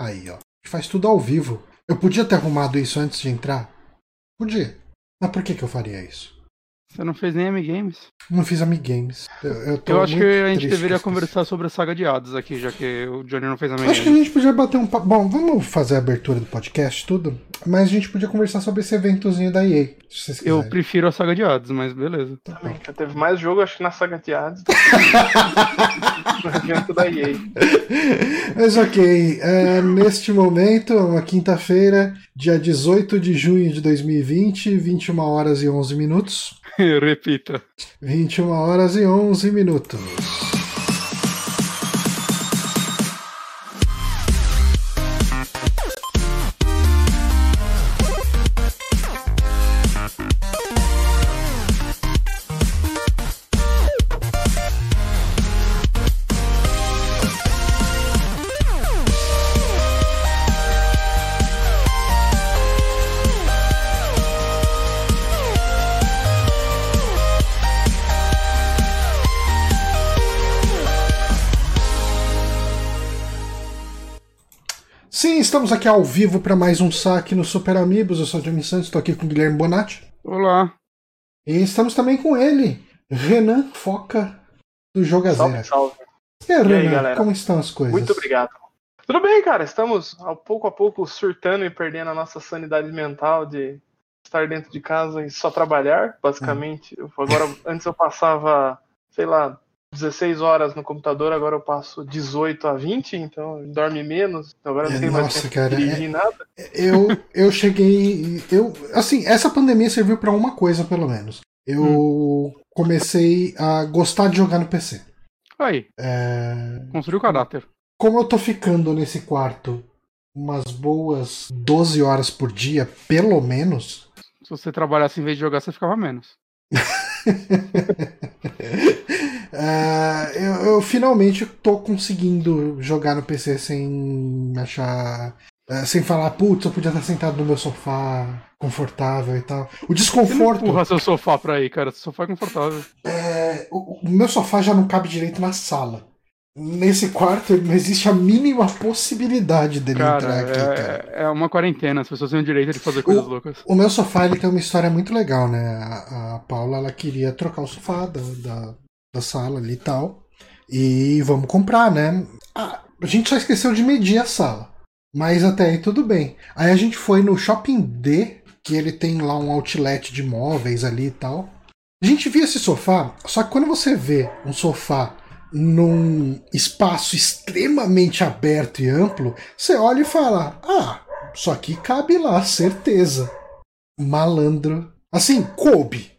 Aí, ó. Faz tudo ao vivo. Eu podia ter arrumado isso antes de entrar? Podia. Mas por que, que eu faria isso? Você não fez nem Amigames? Não fiz Amigames. Eu, eu, eu acho que a gente deveria conversar sobre a saga de Hades aqui, já que o Johnny não fez Amigames. Acho que a gente podia bater um papo. Bom, vamos fazer a abertura do podcast, tudo. Mas a gente podia conversar sobre esse eventozinho da EA. Se vocês eu prefiro a saga de Hades, mas beleza. Também, já teve mais jogo, acho que na saga de Hades. no evento da EA. Mas ok. É, neste momento, uma quinta-feira, dia 18 de junho de 2020, 21 horas e 11 minutos. Repita. 21 horas e 11 minutos. Estamos aqui ao vivo para mais um saque no Super Amigos. Eu sou o Johnny Santos, estou aqui com o Guilherme Bonatti. Olá. E estamos também com ele, Renan Foca, do Jogazeira. Salve, salve. E, aí, Renan, galera? como estão as coisas? Muito obrigado. Tudo bem, cara. Estamos ao pouco a pouco surtando e perdendo a nossa sanidade mental de estar dentro de casa e só trabalhar, basicamente. Hum. Agora, antes eu passava, sei lá, 16 horas no computador, agora eu passo 18 a 20, então dorme menos, agora não tem mais tempo cara, dirigir é, nada. Eu, eu cheguei. Eu, assim, essa pandemia serviu para uma coisa, pelo menos. Eu hum. comecei a gostar de jogar no PC. Aí. É... Construiu o caráter. Como eu tô ficando nesse quarto umas boas 12 horas por dia, pelo menos. Se você trabalhasse em vez de jogar, você ficava menos. Uh, eu, eu, finalmente tô conseguindo jogar no PC sem achar. Uh, sem falar, putz, eu podia estar sentado no meu sofá confortável e tal. O desconforto. Empurra seu sofá pra aí, cara. Seu sofá é confortável. É, o, o, meu sofá já não cabe direito na sala. Nesse quarto não existe a mínima possibilidade dele cara, entrar aqui, é, cara. É uma quarentena, as pessoas têm o direito de fazer coisas loucas. O meu sofá ele tem uma história muito legal, né? A, a Paula ela queria trocar o sofá da, da, da sala ali e tal. E vamos comprar, né? A gente só esqueceu de medir a sala. Mas até aí tudo bem. Aí a gente foi no Shopping D, que ele tem lá um outlet de móveis ali e tal. A gente viu esse sofá, só que quando você vê um sofá num espaço extremamente aberto e amplo, você olha e fala: Ah, só que cabe lá, certeza. Malandro. Assim, coube.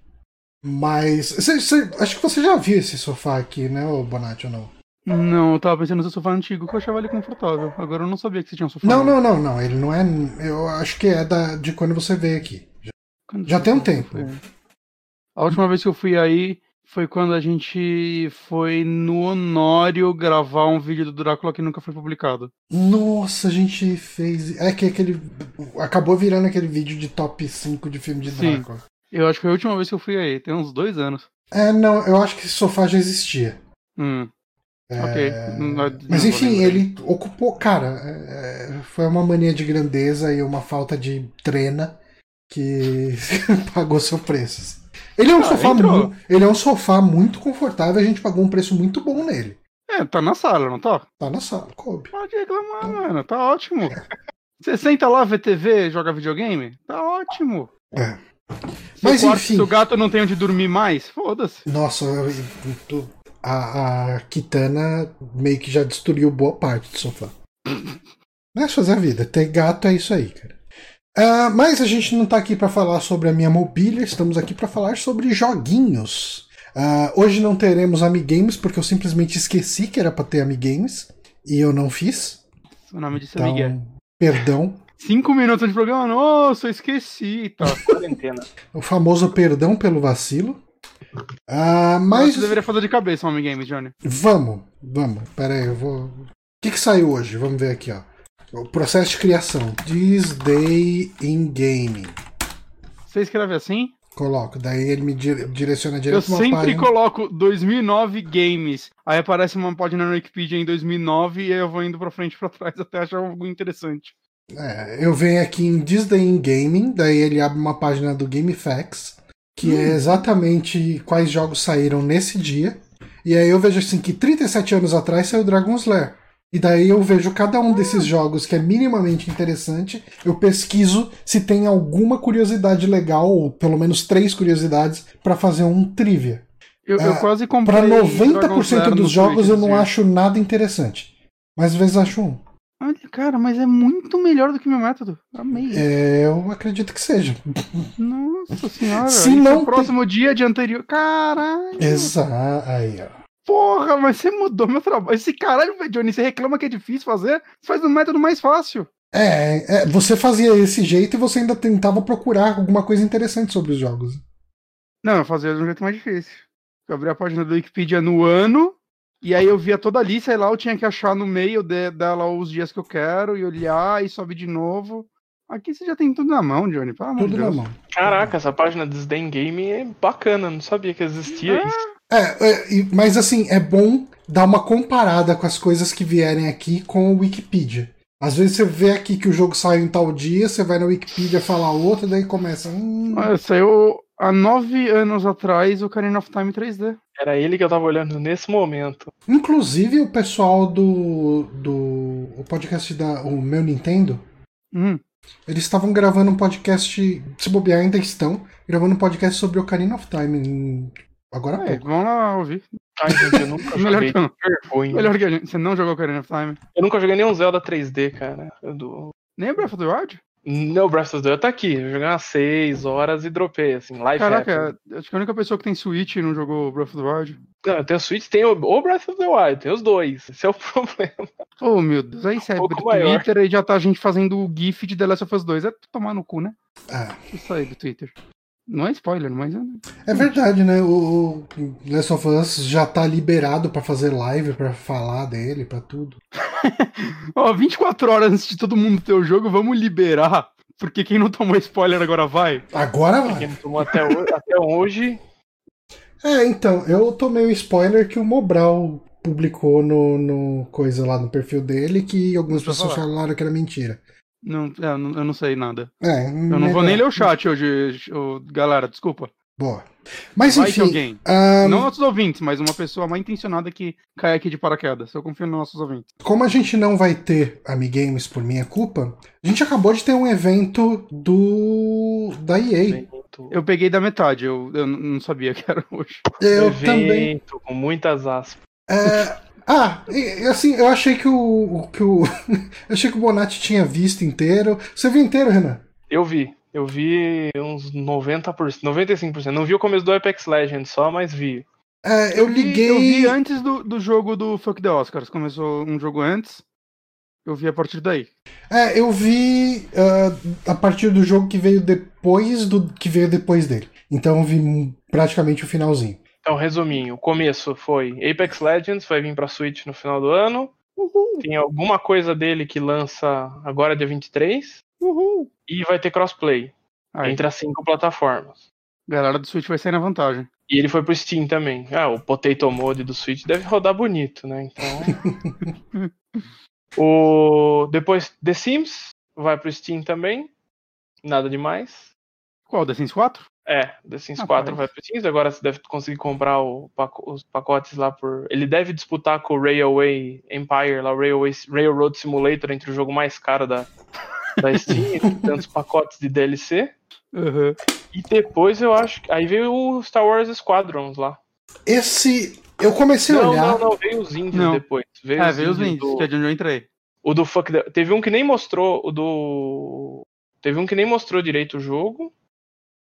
Mas. Cê, cê, acho que você já viu esse sofá aqui, né, Bonatti, ou não? Não, eu tava pensando no seu sofá antigo que eu achava ele confortável. Agora eu não sabia que você tinha um sofá. Não, não, não, não. Ele não é. Eu acho que é da, de quando você veio aqui. Já, já tem um tempo. A última vez que eu fui aí foi quando a gente foi no Honório gravar um vídeo do Drácula que nunca foi publicado. Nossa, a gente fez. É que aquele. Acabou virando aquele vídeo de top 5 de filme de Drácula. Eu acho que foi a última vez que eu fui aí, tem uns dois anos. É, não, eu acho que esse sofá já existia. Hum. É... Ok. Não, Mas enfim, ele ocupou. Cara, é... foi uma mania de grandeza e uma falta de trena que pagou seu preço. Ele é um ah, sofá mu... ele é um sofá muito confortável, a gente pagou um preço muito bom nele. É, tá na sala, não tá? Tá na sala, coube. Pode reclamar, tá. mano, tá ótimo. É. Você senta lá, vê TV, joga videogame? Tá ótimo. É. Mas quarto, enfim. Se o gato não tem onde dormir mais, foda-se. Nossa, a, a Kitana meio que já destruiu boa parte do sofá. Mas fazer a vida. Ter gato é isso aí, cara. Uh, mas a gente não tá aqui para falar sobre a minha mobília, estamos aqui para falar sobre joguinhos. Uh, hoje não teremos Amigames, porque eu simplesmente esqueci que era pra ter Amigames e eu não fiz. O nome disso é então, é Miguel. Perdão. Cinco minutos de programa, nossa, eu esqueci. Tá, quarentena. o famoso perdão pelo vacilo. Ah, mas. Você deveria fazer de cabeça um game, Johnny. Vamos, vamos. Pera aí, eu vou. O que, que saiu hoje? Vamos ver aqui, ó. O processo de criação. This day in game. Você escreve assim? Coloco. Daí ele me dire- direciona Eu direto uma sempre página. coloco 2009 games. Aí aparece uma página na Wikipedia em 2009 e aí eu vou indo pra frente e pra trás até achar algo interessante. É, eu venho aqui em Day in Gaming, daí ele abre uma página do GameFAQs, que é exatamente quais jogos saíram nesse dia. E aí eu vejo assim que 37 anos atrás saiu Dragon's Lair. E daí eu vejo cada um desses jogos que é minimamente interessante, eu pesquiso se tem alguma curiosidade legal, ou pelo menos três curiosidades, pra fazer um trivia. Eu, eu Ah, quase comprei. Pra Dragon's 90% Lair no dos jogos eu não acho nada interessante. Mas às vezes acho um. Olha, cara, mas é muito melhor do que meu método. Amei. É, eu acredito que seja. Nossa senhora. Se isso não o próximo dia de anterior. Caralho. Exato. Aí, ó. Porra, mas você mudou meu trabalho. Esse caralho, Johnny, você reclama que é difícil fazer? Você faz um método mais fácil. É, é, você fazia esse jeito e você ainda tentava procurar alguma coisa interessante sobre os jogos. Não, eu fazia de um jeito mais difícil. Eu abri a página do Wikipedia no ano, e aí eu via toda a lista, e lá eu tinha que achar no meio de- dela os dias que eu quero, e olhar, e sobe de novo. Aqui você já tem tudo na mão, Johnny, pelo amor Tudo de na Deus. mão. Caraca, essa página Disdain Game é bacana, não sabia que existia Ah, isso. É, é, mas assim, é bom dar uma comparada com as coisas que vierem aqui com o Wikipedia. Às vezes você vê aqui que o jogo saiu em tal dia, você vai na Wikipedia falar outro, daí começa. Hum, Saiu há nove anos atrás o Ocarina of Time 3D. Era ele que eu tava olhando nesse momento. Inclusive o pessoal do. do. o podcast da. o meu Nintendo. Hum, Eles estavam gravando um podcast. Se bobear, ainda estão. Gravando um podcast sobre Ocarina of Time. em- Agora há é, pouco. vamos lá ouvir. Ai, gente, eu nunca Melhor joguei. que eu não. Vergonha. Melhor que a gente. Você não jogou Ocarina of Time? Eu nunca joguei nenhum Zelda 3D, cara. Eu do... Nem o Breath of the Wild? Não, Breath of the Wild tá aqui. Eu joguei umas 6 horas e dropei, assim, live Caraca, acho que a única pessoa que tem Switch e não jogou Breath of the Wild. Não, tem o Switch, tem o, o Breath of the Wild, tem os dois. Esse é o problema. Oh, meu Deus. Aí você Um abre o. Twitter e já tá a gente fazendo o GIF de The Last of Us 2. É tomar no cu, né? Ah, Isso aí do Twitter. Não é spoiler, mas. é- é verdade, né? O, o Last of Us já tá liberado pra fazer live, pra falar dele, pra tudo. Ó, 24 horas antes de todo mundo ter o jogo, vamos liberar. Porque quem não tomou spoiler agora vai. Agora vai. Quem não tomou até hoje, até hoje. É, então, eu tomei o spoiler que o Mobral publicou no, no coisa lá no perfil dele, que algumas pessoas falaram que era mentira. Não, é, eu não, sei nada. É, Eu não vou nem ler o chat hoje, galera, desculpa. Boa. Mas Vai enfim, alguém. ahn, Não nossos ouvintes, mas uma pessoa mal intencionada que cai aqui de paraquedas. Eu confio nos nossos ouvintes. como a gente não vai ter Amigames por minha culpa, a gente acabou de ter um evento do da EA. Eu peguei da metade, eu, eu não sabia que era hoje. Eu evento também. com muitas aspas. É, ah, e- assim, eu achei que o, que o eu achei que o Bonatti tinha visto inteiro. Você viu inteiro, Renan? Eu vi. Eu vi uns 90%, 95%. Não vi o começo do Apex Legends só, mas vi. É, eu vi- liguei. Eu vi antes do, do jogo do Fuck the Oscars. Começou um jogo antes. Eu vi a partir daí. É, eu vi ah, a partir do jogo que veio depois do que veio depois dele. Então eu vi praticamente o finalzinho. Então, resuminho. O começo foi Apex Legends, vai vir pra Switch no final do ano. Tem alguma coisa dele que lança agora dia 23. Uhul. E vai ter crossplay Aí, entre as cinco plataformas. galera do Switch vai sair na vantagem. E ele foi pro Steam também. Ah, o Potato Mode do Switch deve rodar bonito, né? Então. o... Depois The Sims vai pro Steam também. Nada demais. Qual? The Sims 4? É, The Sims Ah, 4 parece. vai pro Steam. Agora você deve conseguir comprar os pacotes lá por. Ele deve disputar com o Railway Empire, lá, o Railway... Railroad Simulator, entre o jogo mais caro da, da Steam, tantos pacotes de DLC. Uhum. E depois eu acho que. Aí veio o Star Wars Squadrons lá. Esse. Eu comecei a Não, olhar. não, não, veio os indies Não. depois. Veio É, os veio os indies do- que é de onde eu entrei. O do Fuck the... Teve um que nem mostrou o do. Teve um que nem mostrou direito o jogo.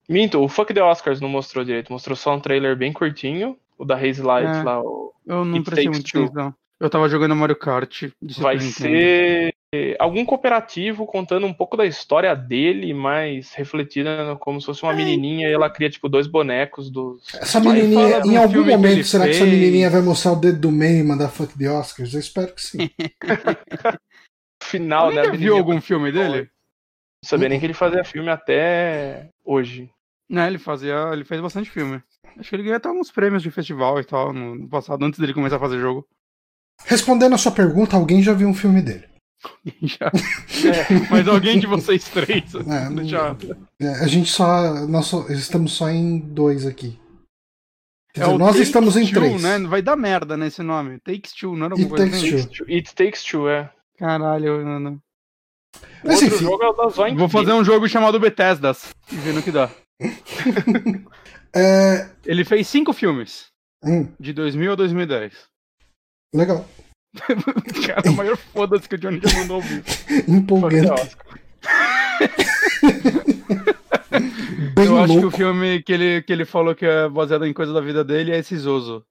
Minto, o Fuck the Oscars não mostrou direito, mostrou só um trailer bem curtinho. O da Haze Light É. lá. o- Eu não It prestei muito atenção. Eu tava jogando Mario Kart. Vai ser algum cooperativo contando um pouco da história dele, mas refletida como se fosse É. uma menininha e ela cria, tipo, dois bonecos dos. Essa menininha, em algum que momento, ele será que essa fez. menininha vai mostrar o dedo do meio e mandar fuck the Oscars? Eu espero que sim. Final, né? Viu algum filme dele? Não sabia nem que ele fazia filme até hoje. Né, ele fazia. Ele fez bastante filme. Acho que ele ganhou até alguns prêmios de festival e tal no passado, antes dele começar a fazer jogo. Respondendo a sua pergunta, alguém já viu um filme dele. Já. Mas alguém de vocês três. É, não- já. É, a gente só. Nós só- estamos só em dois aqui. Quer dizer, É o nós Takes estamos em Two, três. né? Vai dar merda nesse nome. Takes Two, não era It alguma coisa Takes assim? Two. It Takes Two, é. Caralho, mano. O Mas outro enfim. jogo é o. Vou fazer um jogo chamado Bethesdas e ver no que dá. É, Ele fez cinco filmes, hum, de 2000 a 2010. legal. Cara, o maior foda-se que o Johnny já mandou ouvir. Empolgante. Bem Eu acho que o louco. filme que ele, que ele falou que é baseado em coisa da vida dele é esse Zozo.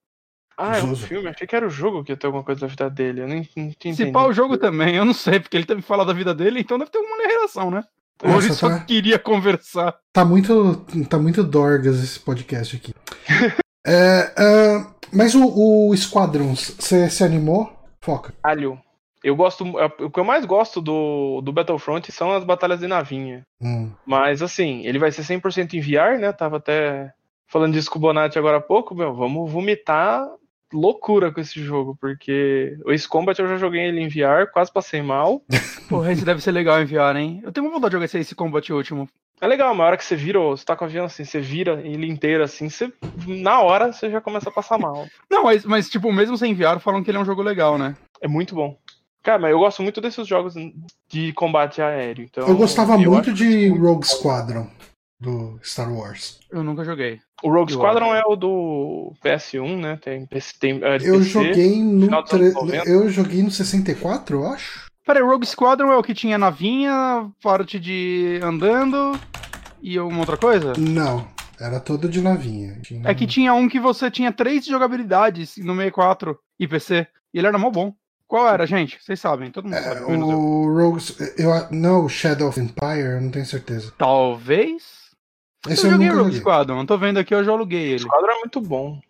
Ah, é um Zozo. filme? Achei que era o jogo que ia ter alguma coisa da vida dele. Eu nem, não tinha Se pá o jogo também, eu não sei, porque ele teve que falar da vida dele, então deve ter alguma relação, né? Nossa, ele só tá- queria conversar. Tá muito, tá muito dorgas esse podcast aqui. É, ah, mas o, o Squadrons, você se animou? Foca. Alho. Eu gosto. O que eu mais gosto do, do Battlefront são as batalhas de navinha. Hum. Mas assim, ele vai ser 100% em VR, né? Tava até falando disso com o Bonatti agora há pouco, meu. Vamos vomitar loucura com esse jogo, porque o Ace Combat eu já joguei ele em VR, quase passei mal. Porra, esse deve ser legal enviar, hein? Eu tenho uma vontade de jogar esse, esse combate último. É legal, uma hora que você vira, você tá com o avião assim, você vira ele inteiro assim, você, na hora você já começa a passar mal. Não, mas, mas tipo, mesmo sem enviar, falam que ele é um jogo legal, né? É muito bom. Cara, mas eu gosto muito desses jogos de combate aéreo. Então, Eu gostava eu muito de que- Rogue Squadron do Star Wars. Eu nunca joguei. O Rogue eu Squadron acho. é o do PS1, né? Tem, tem é, Eu PC. joguei no tre- anos 90. eu joguei no 64, eu acho. Peraí, Rogue Squadron é o que tinha navinha, parte de andando e alguma outra coisa? Não, era todo de navinha. Tinha- É que tinha um que você tinha três jogabilidades no 64 e PC. E ele era mó bom. Qual era, gente? Vocês sabem, todo mundo É, sabe. eu. o Rogue, eu, não, o Shadow of Empire, eu não tenho certeza. Talvez. Esse eu eu, joguei Rogue. Squadron, tô vendo aqui, eu já aluguei O ele. Squadron é muito bom.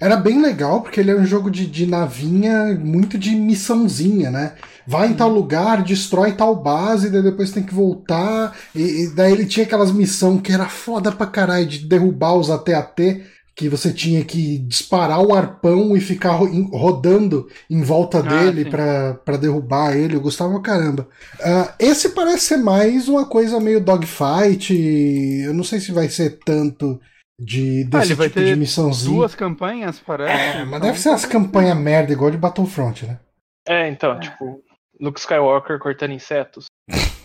Era bem legal, porque ele é um jogo de, de navinha, muito de missãozinha, né? Vai em tal lugar, destrói tal base, daí depois tem que voltar. E, e daí ele tinha aquelas missões que era foda pra caralho, de derrubar os AT-AT, que você tinha que disparar o arpão e ficar rodando em volta Ah, dele pra derrubar ele. Eu gostava pra caramba. Ah, esse parece ser mais uma coisa meio dogfight. Eu não sei se vai ser tanto de Ah, desse ele vai tipo de ter missãozinha. Duas campanhas, parece. É, mas então- deve ser as campanhas merda igual de Battlefront, né? É, então, tipo, Luke Skywalker cortando insetos.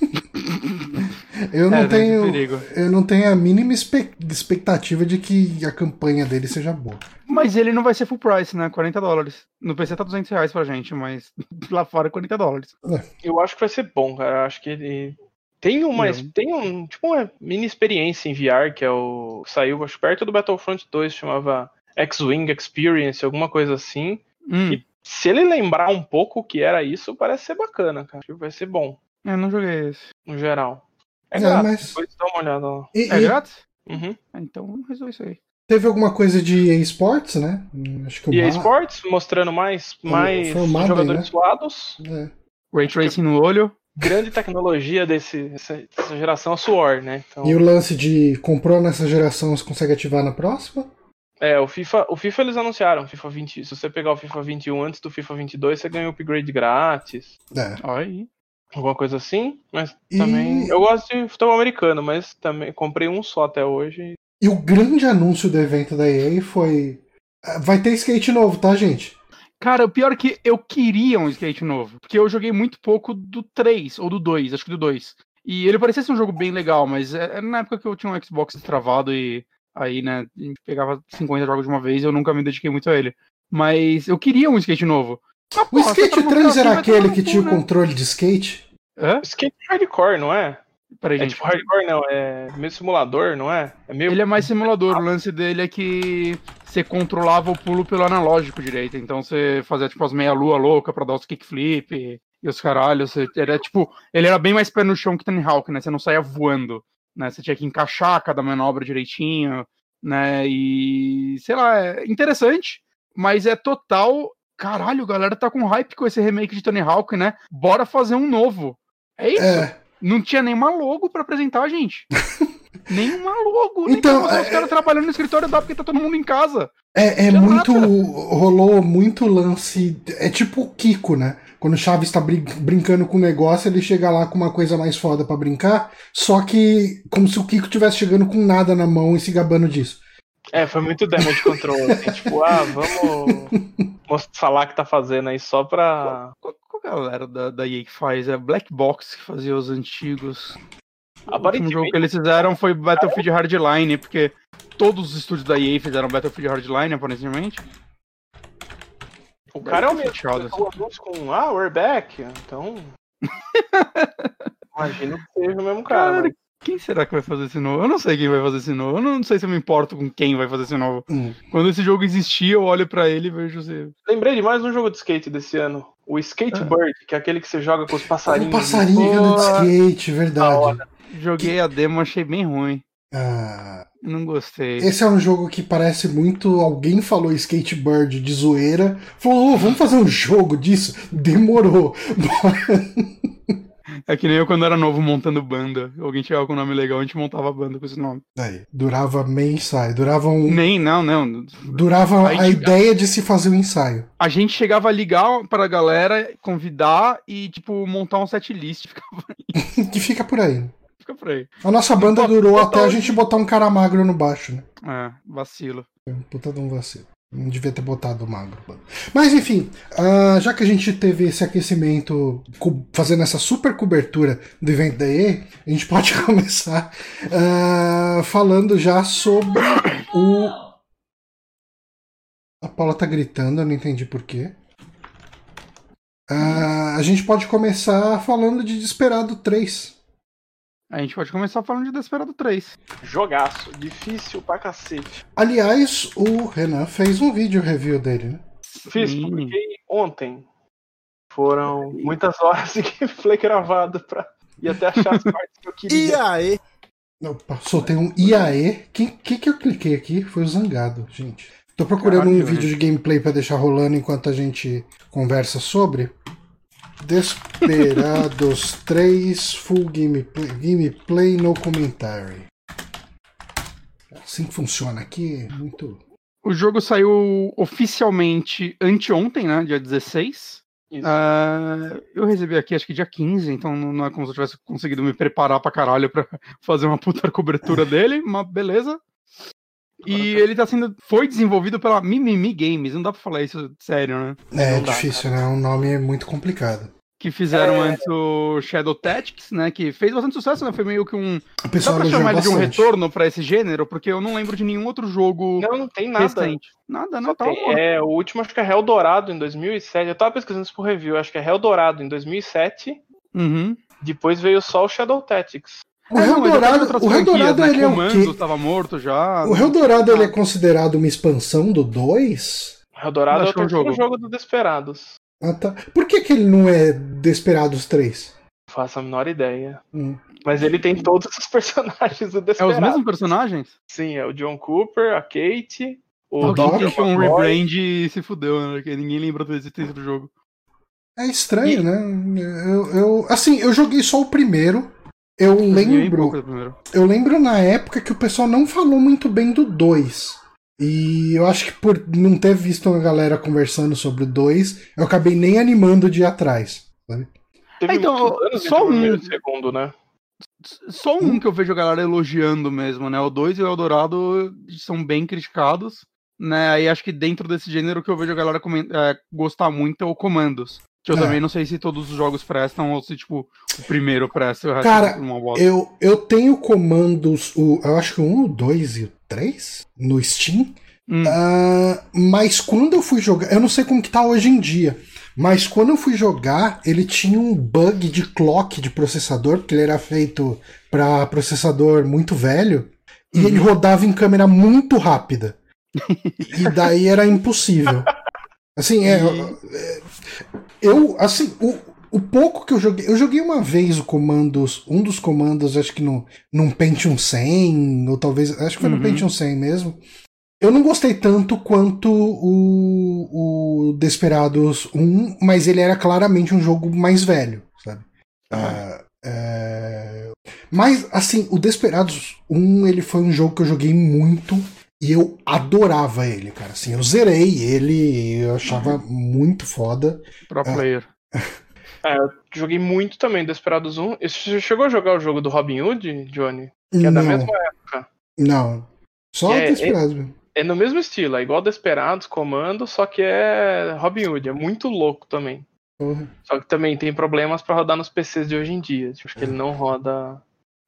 Eu não É, tenho. perigo. Eu não tenho a mínima expectativa de que a campanha dele seja boa. Mas ele não vai ser full price, né? 40 dólares. No PC tá 200 reais pra gente, mas lá fora é 40 dólares. Eu acho que vai ser bom, cara. Eu acho que ele. Tem uma. Não. Tem um. Tipo uma mini experiência em VR, que é o. Saiu, acho, perto do Battlefront 2, chamava X-Wing Experience, alguma coisa assim. Hum, E- Se ele lembrar um pouco o que era isso, parece ser bacana, cara. Acho que Vai ser bom, eu não joguei esse. no geral. É, É, grátis, mas- depois dá uma olhada lá. E, É e grátis? Uhum. Ah, Então vamos resolver isso aí. teve alguma coisa de eSports, né? Acho que o E a Ma- Sports mostrando mais, mais foi o Madden, jogadores né? suados. É. Ray Tracing no olho. Grande tecnologia desse, dessa, dessa geração é suor, né? Então, E o lance de comprou nessa geração, você consegue ativar na próxima? É, o FIFA, o FIFA eles anunciaram, FIFA 20. Se você pegar o FIFA 21 antes do FIFA 22, você ganha o upgrade grátis, É. Aí. Alguma coisa assim. Mas E- também. Eu gosto de futebol americano, mas também comprei um só até hoje. E o grande anúncio do evento da EA foi. ah, Vai ter skate novo, tá, gente? Cara, o pior é que eu queria um skate novo. Porque eu joguei muito pouco do 3, ou do 2, acho que do 2. E ele parecia ser um jogo bem legal, mas é- era na época que eu tinha um Xbox travado e aí, né, a gente pegava 50 jogos de uma vez e eu nunca me dediquei muito a ele. Mas eu queria um skate novo. Mas, O skate você tá no 3 Brasil, era aquele que tinha o né? controle de skate? Hã? Skate hardcore, não é? Peraí, É gente. tipo hardcore, não. É meio simulador, não é? É meio. Ele é mais simulador. O lance dele é que você controlava o pulo pelo analógico direito. Então você fazia tipo as meia-lua louca pra dar os kickflip e os caralhos. Você, era tipo. Ele era bem mais pé no chão que Tony Hawk, né? Você não saía voando. Né? Você tinha que encaixar cada manobra direitinho. Né? E. Sei lá, é interessante. Mas é total. Caralho, a galera tá com hype com esse remake de Tony Hawk, né? Bora fazer um novo. É isso. É. Não tinha nenhuma logo pra apresentar, gente. Nenhuma logo. Nem Então, mostrar é- os caras trabalhando no escritório dá porque tá todo mundo em casa. É, é muito. mata. Rolou muito lance. É tipo o Kiko, né? Quando o Chaves tá brin- brincando com o negócio, ele chega lá com uma coisa mais foda pra brincar. Só que como se o Kiko tivesse chegando com nada na mão e se gabando disso. É, foi muito damage control. Assim, tipo, ah, vamos mos- falar que tá fazendo aí só pra. Qual, qual galera da, da EA que faz? É Black Box que fazia os antigos. O último Aparentemente, jogo que eles fizeram foi Battlefield Hardline, porque todos os estúdios da EA fizeram Battlefield Hardline, aparentemente. o cara é o mesmo. o anúncio com, ah, we're back. Então. Imagino que seja o mesmo cara. Cara, mas- quem será que vai fazer esse novo? Eu não sei quem vai fazer esse novo. Eu não sei se eu me importo com quem vai fazer esse novo. Hum. Quando esse jogo existir, eu olho pra ele e vejo se. Lembrei de mais um jogo de skate desse ano. O Skatebird, que é aquele que você joga com os passarinhos. passarinho do Boa. skate, verdade. Joguei a demo, achei bem ruim. Ah, Não gostei. esse é um jogo que parece muito. Alguém falou skateboard de zoeira. Falou, "Ô, vamos fazer um jogo disso? Demorou. É que nem eu quando era novo montando banda. Alguém chegava com um nome legal, a gente montava banda com esse nome. Aí, durava meio ensaio. Durava um. Nem, não, não. Durava a tinha- ideia de se fazer um ensaio. A gente chegava a ligar pra galera, convidar e, tipo, montar um set list. Ficava, que fica por aí. fica por aí. A nossa banda durou até a gente botar um cara magro no baixo, né? É, vacilo. Um Puta de um vacilo. Não devia ter botado magro. mano. Mas enfim, ah, já que a gente teve esse aquecimento fazendo essa super cobertura do evento da EA, a gente pode começar ah, falando já sobre o. A Paula tá gritando, eu não entendi porquê. Ah, a gente pode começar falando de Desperado 3. A gente pode começar falando de Desperado 3. Jogaço. Difícil pra cacete. Aliás, o Renan fez um vídeo review dele, né? Fiz, Sim. publiquei ontem. Foram muitas horas de gameplay gravado pra ir até achar as partes que eu queria. aí? Opa, soltei um IAE. Quem que, que eu cliquei aqui? Foi o Zangado, gente. Tô procurando um vídeo de gameplay pra deixar rolando enquanto a gente conversa sobre. Desperados 3 Full Gameplay, gameplay no Commentary. Assim que funciona aqui, muito. O jogo saiu oficialmente anteontem, né? Dia 16. Isso. Ah, eu recebi aqui acho que dia 15, então não não é como se eu tivesse conseguido me preparar pra caralho pra fazer uma puta cobertura dele, mas beleza. E ele tá sendo. Foi desenvolvido pela Mimimi Games, não dá pra falar isso sério, né? É Não dá, difícil, né? O nome é muito complicado. Que fizeram É. antes o Shadow Tactics, né? Que fez bastante sucesso, né? Foi meio que um. O Dá pessoal pra elogiou chamar ele de um retorno pra esse gênero? Porque eu não lembro de nenhum outro jogo Não, não tem nada. recente. Nada, não tá. tem- é, o último acho que é Hell Dourado em 2007. Eu tava pesquisando isso pro review. Acho que é Hell Dourado em 2007. Uhum. Depois veio só o Shadow Tactics. O É, já fez Dourado, o franquias, Dourado né? ele é o quê? tava morto já. O Réu Dourado ele é considerado uma expansão do 2? Hell Dourado é o é um jogo. jogo do Desperados. Ah, tá. Por que, que ele não é Desperados 3? Não faço a menor ideia. Hum. Mas ele tem todos os personagens do É os Desperados. mesmos personagens? Sim, é o John Cooper, a Kate, o Alguém Doc, fez um rebrand e se fudeu, né? Porque ninguém lembra da existência do jogo. É estranho, né? Eu, eu, assim, eu joguei só o primeiro. Eu lembro, primeiro. eu lembro na época que o pessoal não falou muito bem do 2. E eu acho que por não ter visto uma galera conversando sobre o 2, eu acabei nem animando de ir atrás. sabe? Teve É, então, anos só um. o segundo, né? Só um que eu vejo a galera elogiando mesmo, né? O 2 e o Eldorado são bem criticados. Né? Aí acho que dentro desse gênero que eu vejo a galera é, gostar muito é o Comandos. Que eu É. também não sei se todos os jogos prestam ou se, tipo, o primeiro presta e o resto Cara, é uma bosta. Eu, eu tenho comandos, o, eu acho que o 1, o 2 e o 3 no Steam. Hum. Ah, mas quando eu fui jogar, eu não sei como que tá hoje em dia, mas quando eu fui jogar, ele tinha um bug de clock de processador, porque ele era feito para processador muito velho, e Uhum. ele rodava em câmera muito rápida. e daí era impossível. Assim, é, é, eu, assim, o, o pouco que eu joguei, eu joguei uma vez o comandos, um dos comandos, acho que no, num Pentium 100, ou talvez, acho que foi no Uhum. Pentium 100 mesmo. Eu não gostei tanto quanto o, o Desperados 1, mas ele era claramente um jogo mais velho, sabe? Ah, é, Mas, assim, o Desperados 1, ele foi um jogo que eu joguei muito e eu adorava ele, cara. Assim, eu zerei ele, eu achava muito foda. Pro player. É, eu joguei muito também Desperados 1. Você chegou a jogar o jogo do Robin Hood, Johnny? Que é da Não. mesma época. Não. Só é- Desperados mesmo. É no mesmo estilo, é igual Desperados, Comando, só que é Robin Hood, é muito louco também. Porra. Só que também tem problemas pra rodar nos PCs de hoje em dia. Acho que ele não roda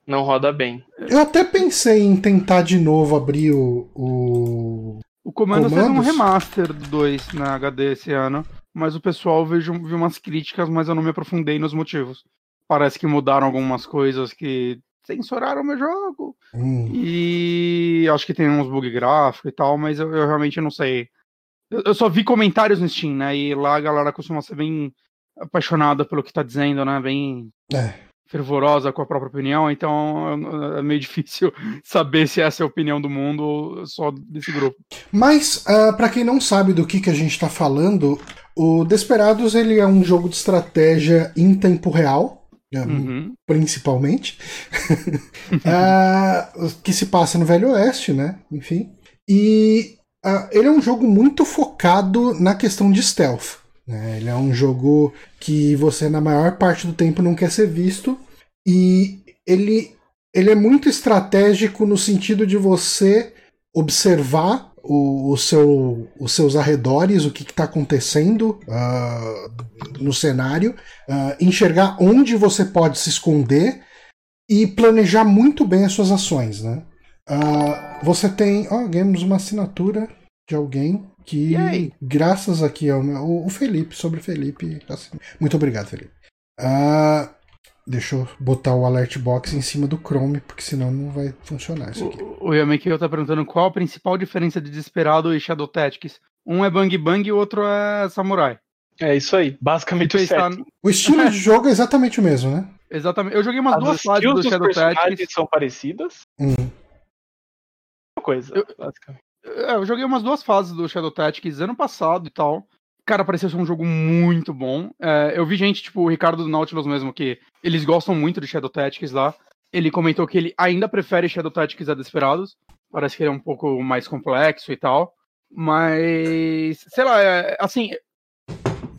não roda bem. Eu até pensei em tentar de novo abrir o. o... O Comando fez um remaster do 2 na HD esse ano, mas o pessoal vejo, viu umas críticas, mas eu não me aprofundei nos motivos. Parece que mudaram algumas coisas que censuraram o meu jogo. Hum. E acho que tem uns bug gráfico e tal, mas eu, eu realmente não sei. Eu, eu só vi comentários no Steam, né? E lá a galera costuma ser bem apaixonada pelo que tá dizendo, né? Bem É. fervorosa com a própria opinião, então é meio difícil saber se essa é a opinião do mundo ou só desse grupo. Mas, ah, pra quem não sabe do que, que a gente tá falando, o Desperados ele é um jogo de estratégia em tempo real. né, Uhum. Principalmente, Ah, que se passa no Velho Oeste, né? Enfim. E ah, ele é um jogo muito focado na questão de stealth. Né? Ele é um jogo que você, na maior parte do tempo, não quer ser visto. E ele, ele é muito estratégico no sentido de você observar o, o seu, os seus arredores, o que está acontecendo ah, no cenário, ah, enxergar onde você pode se esconder e planejar muito bem as suas ações, né? Ah, você tem, ó, ganhamos uma assinatura de alguém que, graças aqui ao meu, o- Felipe, sobre o Felipe, assim, muito obrigado, Felipe. Ah, deixa eu botar o alert box em cima do Chrome, porque senão não vai funcionar isso aqui. O, o Yamekio tá perguntando qual a principal diferença de Desperado e Shadow Tactics. Um é Bang Bang e o outro é Samurai. É isso aí, basicamente o Pensar- setting. O estilo de jogo é exatamente o mesmo, né? Exatamente. Eu joguei umas As duas fases do Shadow Tactics. são parecidas. Hum. Uma coisa, Eu- basicamente. É, eu joguei umas duas fases do Shadow Tactics ano passado e tal. Cara, pareceu ser um jogo muito bom. É, eu vi gente, tipo, o Ricardo do Nautilus mesmo, que eles gostam muito de Shadow Tactics lá. Ele comentou que ele ainda prefere Shadow Tactics a Desperados. Parece que ele é um pouco mais complexo e tal. Mas, sei lá, é, assim,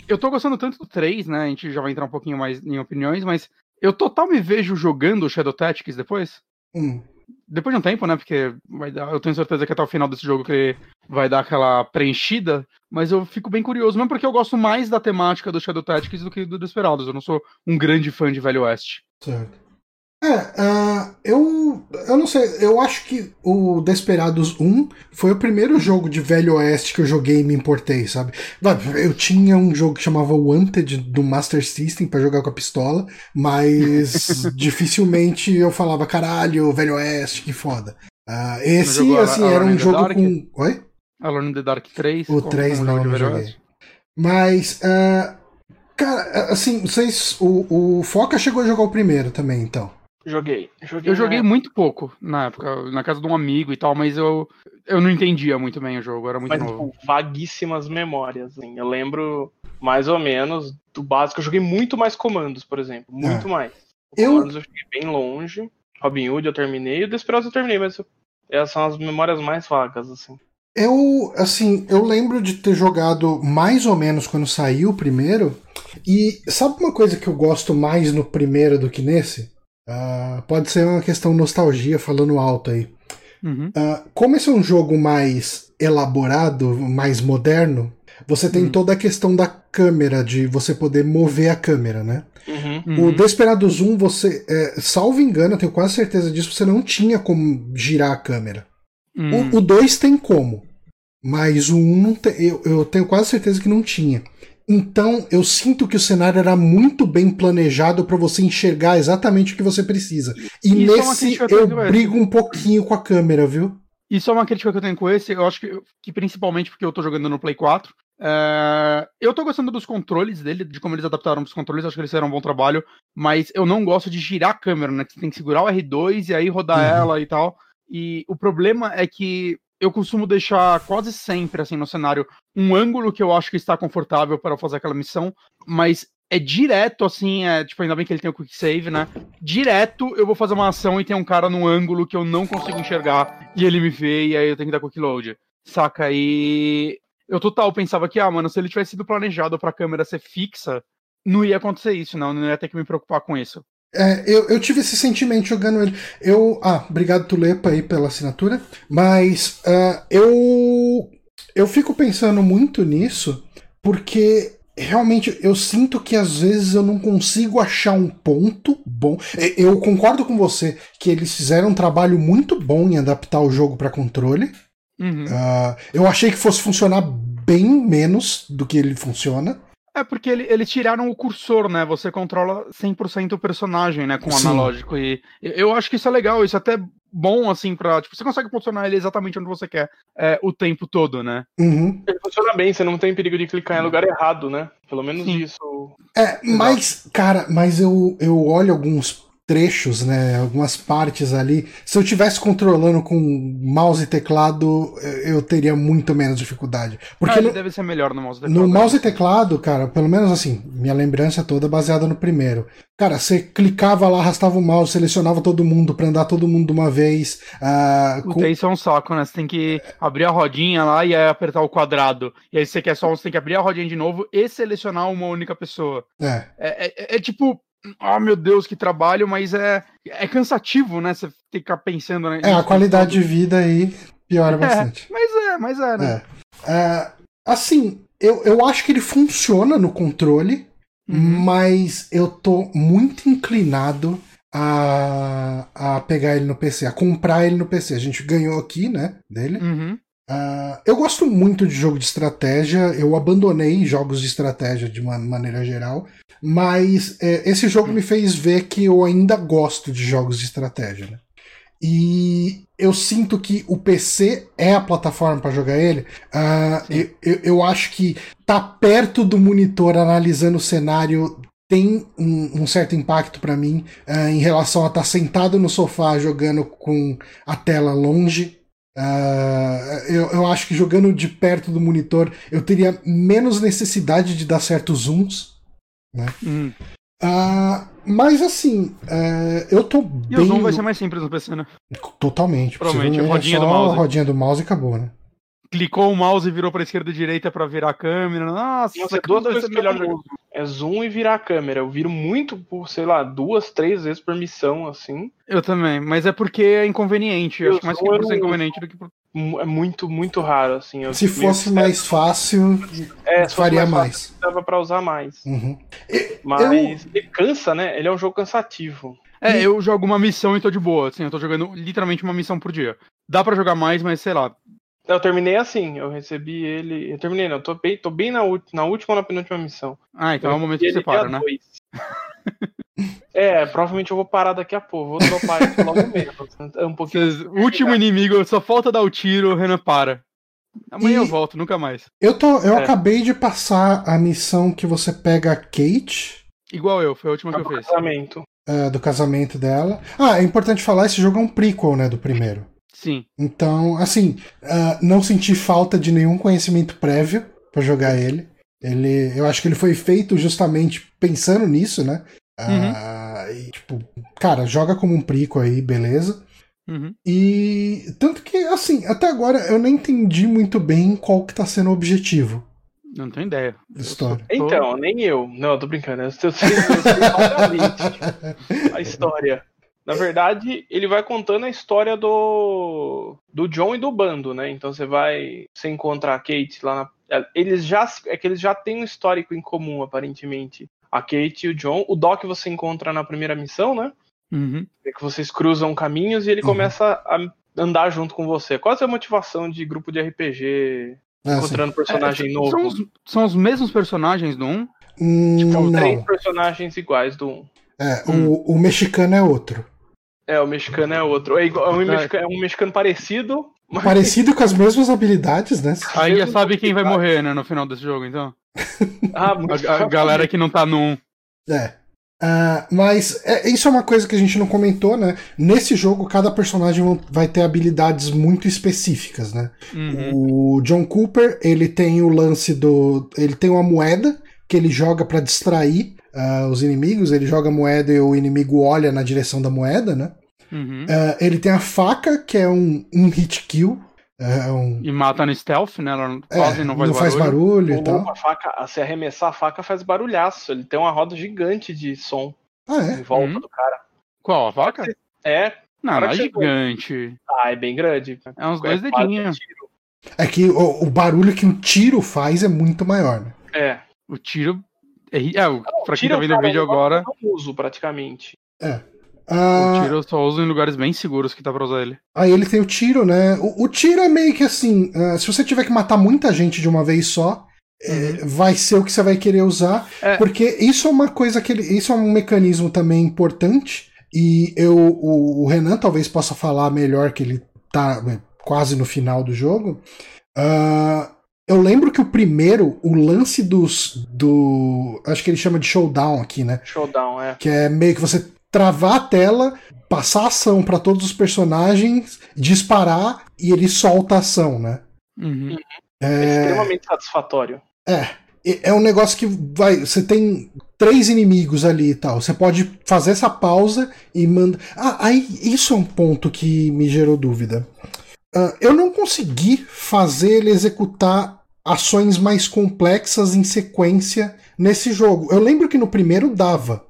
eu tô gostando tanto do 3, né? A gente já vai entrar um pouquinho mais em opiniões, mas eu total me vejo jogando Shadow Tactics depois. Hum. Depois de um tempo, né? Porque vai dar, eu tenho certeza que até o final desse jogo que vai dar aquela preenchida. Mas eu fico bem curioso, mesmo porque eu gosto mais da temática do Shadow Tactics do que do Desperados. Eu não sou um grande fã de Velho Oeste. Certo. É, ah, eu, eu não sei, eu acho que o Desperados 1 foi o primeiro jogo de Velho Oeste que eu joguei e me importei, sabe? Eu tinha um jogo que chamava Wanted do Master System pra jogar com a pistola, mas dificilmente eu falava, caralho, Velho Oeste, que foda. Ah, esse, jogou a- assim, a era um jogo Dark? com. Oi? Alone in the Dark 3. O como 3 um não, não joguei. Oeste. Mas, ah, cara, assim, vocês. O, o Foca chegou a jogar o primeiro também, então. Joguei. joguei Eu joguei muito pouco na época, na casa de um amigo e tal, mas eu, eu não entendia muito bem o jogo, era muito mas novo. tipo, vaguíssimas memórias. Assim. Eu lembro mais ou menos do básico. Eu joguei muito mais comandos, por exemplo. Muito mais. O Eu- Comandos eu cheguei bem longe. Robin Hood eu terminei. O Desperados eu terminei, mas eu- essas são as memórias mais vagas, assim. Eu, assim, eu lembro de ter jogado mais ou menos quando saiu o primeiro. E sabe uma coisa que eu gosto mais no primeiro do que nesse? Ah, pode ser uma questão nostalgia falando alto aí. Uhum. Ah, como esse é um jogo mais elaborado, mais moderno, você tem Hum. toda a questão da câmera, de você poder mover a câmera, né? Uhum. O Uhum. Desperados 1, você, é, salvo engano, eu tenho quase certeza disso, você não tinha como girar a câmera. Hum. O, o 2 tem como, mas o 1 um não tem, eu, eu tenho quase certeza que não tinha. Então eu sinto que o cenário era muito bem planejado para você enxergar exatamente o que você precisa. E Isso é nesse que eu é. brigo um pouquinho com a câmera, viu? Isso é uma crítica que eu tenho com esse, eu acho que, que principalmente porque eu tô jogando no Play 4. é, eu tô gostando dos controles dele, de como eles adaptaram os controles, acho que eles fizeram um bom trabalho, mas eu não gosto de girar a câmera, né? que Você tem que segurar o R2 e aí rodar Uhum. ela e tal. E o problema é que eu costumo deixar quase sempre, assim, no cenário, um ângulo que eu acho que está confortável para fazer aquela missão, mas é direto, assim, é, tipo, ainda bem que ele tem o quick save, né? Direto eu vou fazer uma ação e tem um cara num ângulo que eu não consigo enxergar e ele me vê e aí eu tenho que dar quick load. Saca? E eu total pensava que, ah, mano, se ele tivesse sido planejado pra câmera ser fixa, não ia acontecer isso, não. Não ia ter que me preocupar com isso. É, eu, eu tive esse sentimento jogando ele. Eu. Ah, obrigado, Tulepa, aí pela assinatura. Mas uh, eu. Eu fico pensando muito nisso, porque realmente eu sinto que às vezes eu não consigo achar um ponto bom. Eu concordo com você que eles fizeram um trabalho muito bom em adaptar o jogo para controle. Uhum. Uh, eu achei que fosse funcionar bem menos do que ele funciona. É porque ele, eles tiraram o cursor, né? Você controla 100% o personagem, né? Com o analógico. E eu acho que isso é legal, isso é até bom, assim, pra. Tipo, você consegue posicionar ele exatamente onde você quer é, o tempo todo, né? Uhum. Ele funciona bem, você não tem perigo de clicar em lugar errado, né? Pelo menos Sim. isso. É, mas, cara, mas eu, eu olho alguns trechos, né, algumas partes ali. Se eu tivesse controlando com mouse e teclado, eu teria muito menos dificuldade. Porque ah, ele no, deve ser melhor no mouse e teclado. No mouse e teclado, cara, pelo menos assim, minha lembrança toda é baseada no primeiro. Cara, você clicava lá, arrastava o mouse, selecionava todo mundo pra andar todo mundo de uma vez. Uh, com... Isso é um saco, né? Você tem que abrir a rodinha lá e apertar o quadrado. E aí você quer só, você tem que abrir a rodinha de novo e selecionar uma única pessoa. É. É, é, é tipo, ah, oh, meu Deus, que trabalho, mas é, é cansativo, né? Você ficar pensando. Né, é, a qualidade de vida aí piora é, bastante. Mas é, mas é, né? É. é assim, eu, eu acho que ele funciona no controle, uhum. mas eu tô muito inclinado a, a pegar ele no PC, a comprar ele no PC. A gente ganhou aqui, né, dele. Uhum. Uh, eu gosto muito de jogo de estratégia, eu abandonei jogos de estratégia de uma maneira geral, mas é, esse jogo me fez ver que eu ainda gosto de jogos de estratégia. Né? E eu sinto que o PC é a plataforma para jogar ele. Uh, eu, eu, eu, acho que tá perto do monitor analisando o cenário tem um, um certo impacto para mim uh, em relação a estar tá sentado no sofá jogando com a tela longe. Uh, eu, eu acho que jogando de perto do monitor eu teria menos necessidade de dar certos zooms. Né? Hum. Uh, mas assim, uh, eu tô e bem. E o zoom vai ser mais simples no PC, né? Totalmente. Provavelmente, a rodinha do mouse. A rodinha do mouse e acabou, né? Clicou o mouse e virou pra esquerda e direita pra virar a câmera. Nossa, Nossa duas coisas melhor É zoom e virar a câmera. Eu viro muito por, sei lá, duas, três vezes por missão, assim. Eu também, mas é porque é inconveniente. Eu, eu acho mais que por ser inconveniente do que por. É muito, muito raro, assim. se fosse mais fácil, é, faria mais. mais. Dava pra usar mais. Uhum. Mas eu... ele cansa, né? Ele é um jogo cansativo. É, eu jogo uma missão e tô de boa, assim, eu tô jogando literalmente uma missão por dia. Dá para jogar mais, mas sei lá, eu terminei assim, eu recebi ele. Eu terminei, não, tô bem, tô bem na, na última ou na penúltima missão. Ah, então eu é o momento que você para, né? é, provavelmente eu vou parar daqui a pouco, vou dropar isso logo mesmo. É um pouquinho. Cês, último inimigo, só falta dar o tiro, o Renan para. Amanhã e eu volto, nunca mais. Eu, tô, eu é. acabei de passar a missão que você pega a Kate. Igual eu, foi a última que eu fiz. Casamento. É, do casamento dela. Ah, é importante falar, esse jogo é um prequel, né, do primeiro. Sim. Então, assim, uh, não senti falta de nenhum conhecimento prévio para jogar ele. Ele, eu acho que ele foi feito justamente pensando nisso, né? Uh, e, tipo, cara, joga como um prico aí, beleza. Uhum. E tanto que, assim, até agora eu não entendi muito bem qual que tá sendo o objetivo. Não tenho ideia. História. Então, nem eu. Não, eu tô brincando. Eu sei, eu sei, eu sei a história. Na verdade, ele vai contando a história do, do John e do bando, né? Então você vai. Você encontra a Kate lá na. É, eles já. É que eles já têm um histórico em comum, aparentemente. A Kate e o John. O Doc você encontra na primeira missão, né? Uhum. É que vocês cruzam caminhos e ele uhum. começa a andar junto com você. Qual é a motivação de grupo de RPG ah, encontrando sim. personagem é, novo? São os, são os, mesmos personagens do 1? Hum, tipo, são três personagens iguais do 1. É, hum. o, o mexicano é outro. É, o mexicano é outro. É, igual, é, um, mexicano, é um mexicano parecido. Mas... Parecido com as mesmas habilidades, né? Aí já sabe quem vai morrer, né, no final desse jogo, então. ah, a, a galera que não tá num. É. Uh, mas é, isso é uma coisa que a gente não comentou, né? Nesse jogo, cada personagem vai ter habilidades muito específicas, né? Uhum. O John Cooper, ele tem o lance do. Ele tem uma moeda que ele joga para distrair uh, os inimigos. Ele joga a moeda e o inimigo olha na direção da moeda, né? Uhum. Uh, ele tem a faca, que é um, um hit kill. É um... E mata no stealth, né? Ela quase É, não faz não faz barulho. barulho e tal. a faca, se arremessar a faca faz barulhaço. Ele tem uma roda gigante de som Ah, em é? volta Uhum. do cara. Qual? A faca? É, Não, não é chegou. gigante. ah, é bem grande. É uns É dois dedinhos. tiro. É que o, o barulho que um tiro faz é muito maior, né? É. O tiro. É, é, o- pra quem tá vendo o vídeo eu agora, Não uso praticamente. Ah, o tiro eu só uso em lugares bem seguros que dá pra usar ele. Aí ele tem o tiro, né? O, o tiro é meio que assim: ah, se você tiver que matar muita gente de uma vez só, é, vai ser o que você vai querer usar. É. Porque isso é uma coisa que ele. Isso é um mecanismo também importante. E eu, o, o Renan talvez possa falar melhor que ele tá é, quase no final do jogo. Ah, eu lembro que o primeiro, o lance dos. do. Acho que ele chama de showdown aqui, né? Showdown, é. Que é meio que você travar a tela, passar ação pra todos os personagens, disparar e ele solta a ação, né? Uhum. É É, extremamente satisfatório. é, é um negócio que vai. Você tem três inimigos ali e tal. Você pode fazer essa pausa e manda. Ah, aí isso é um ponto que me gerou dúvida. Ah, eu não consegui fazer ele executar ações mais complexas em sequência nesse jogo. Eu lembro que no primeiro dava.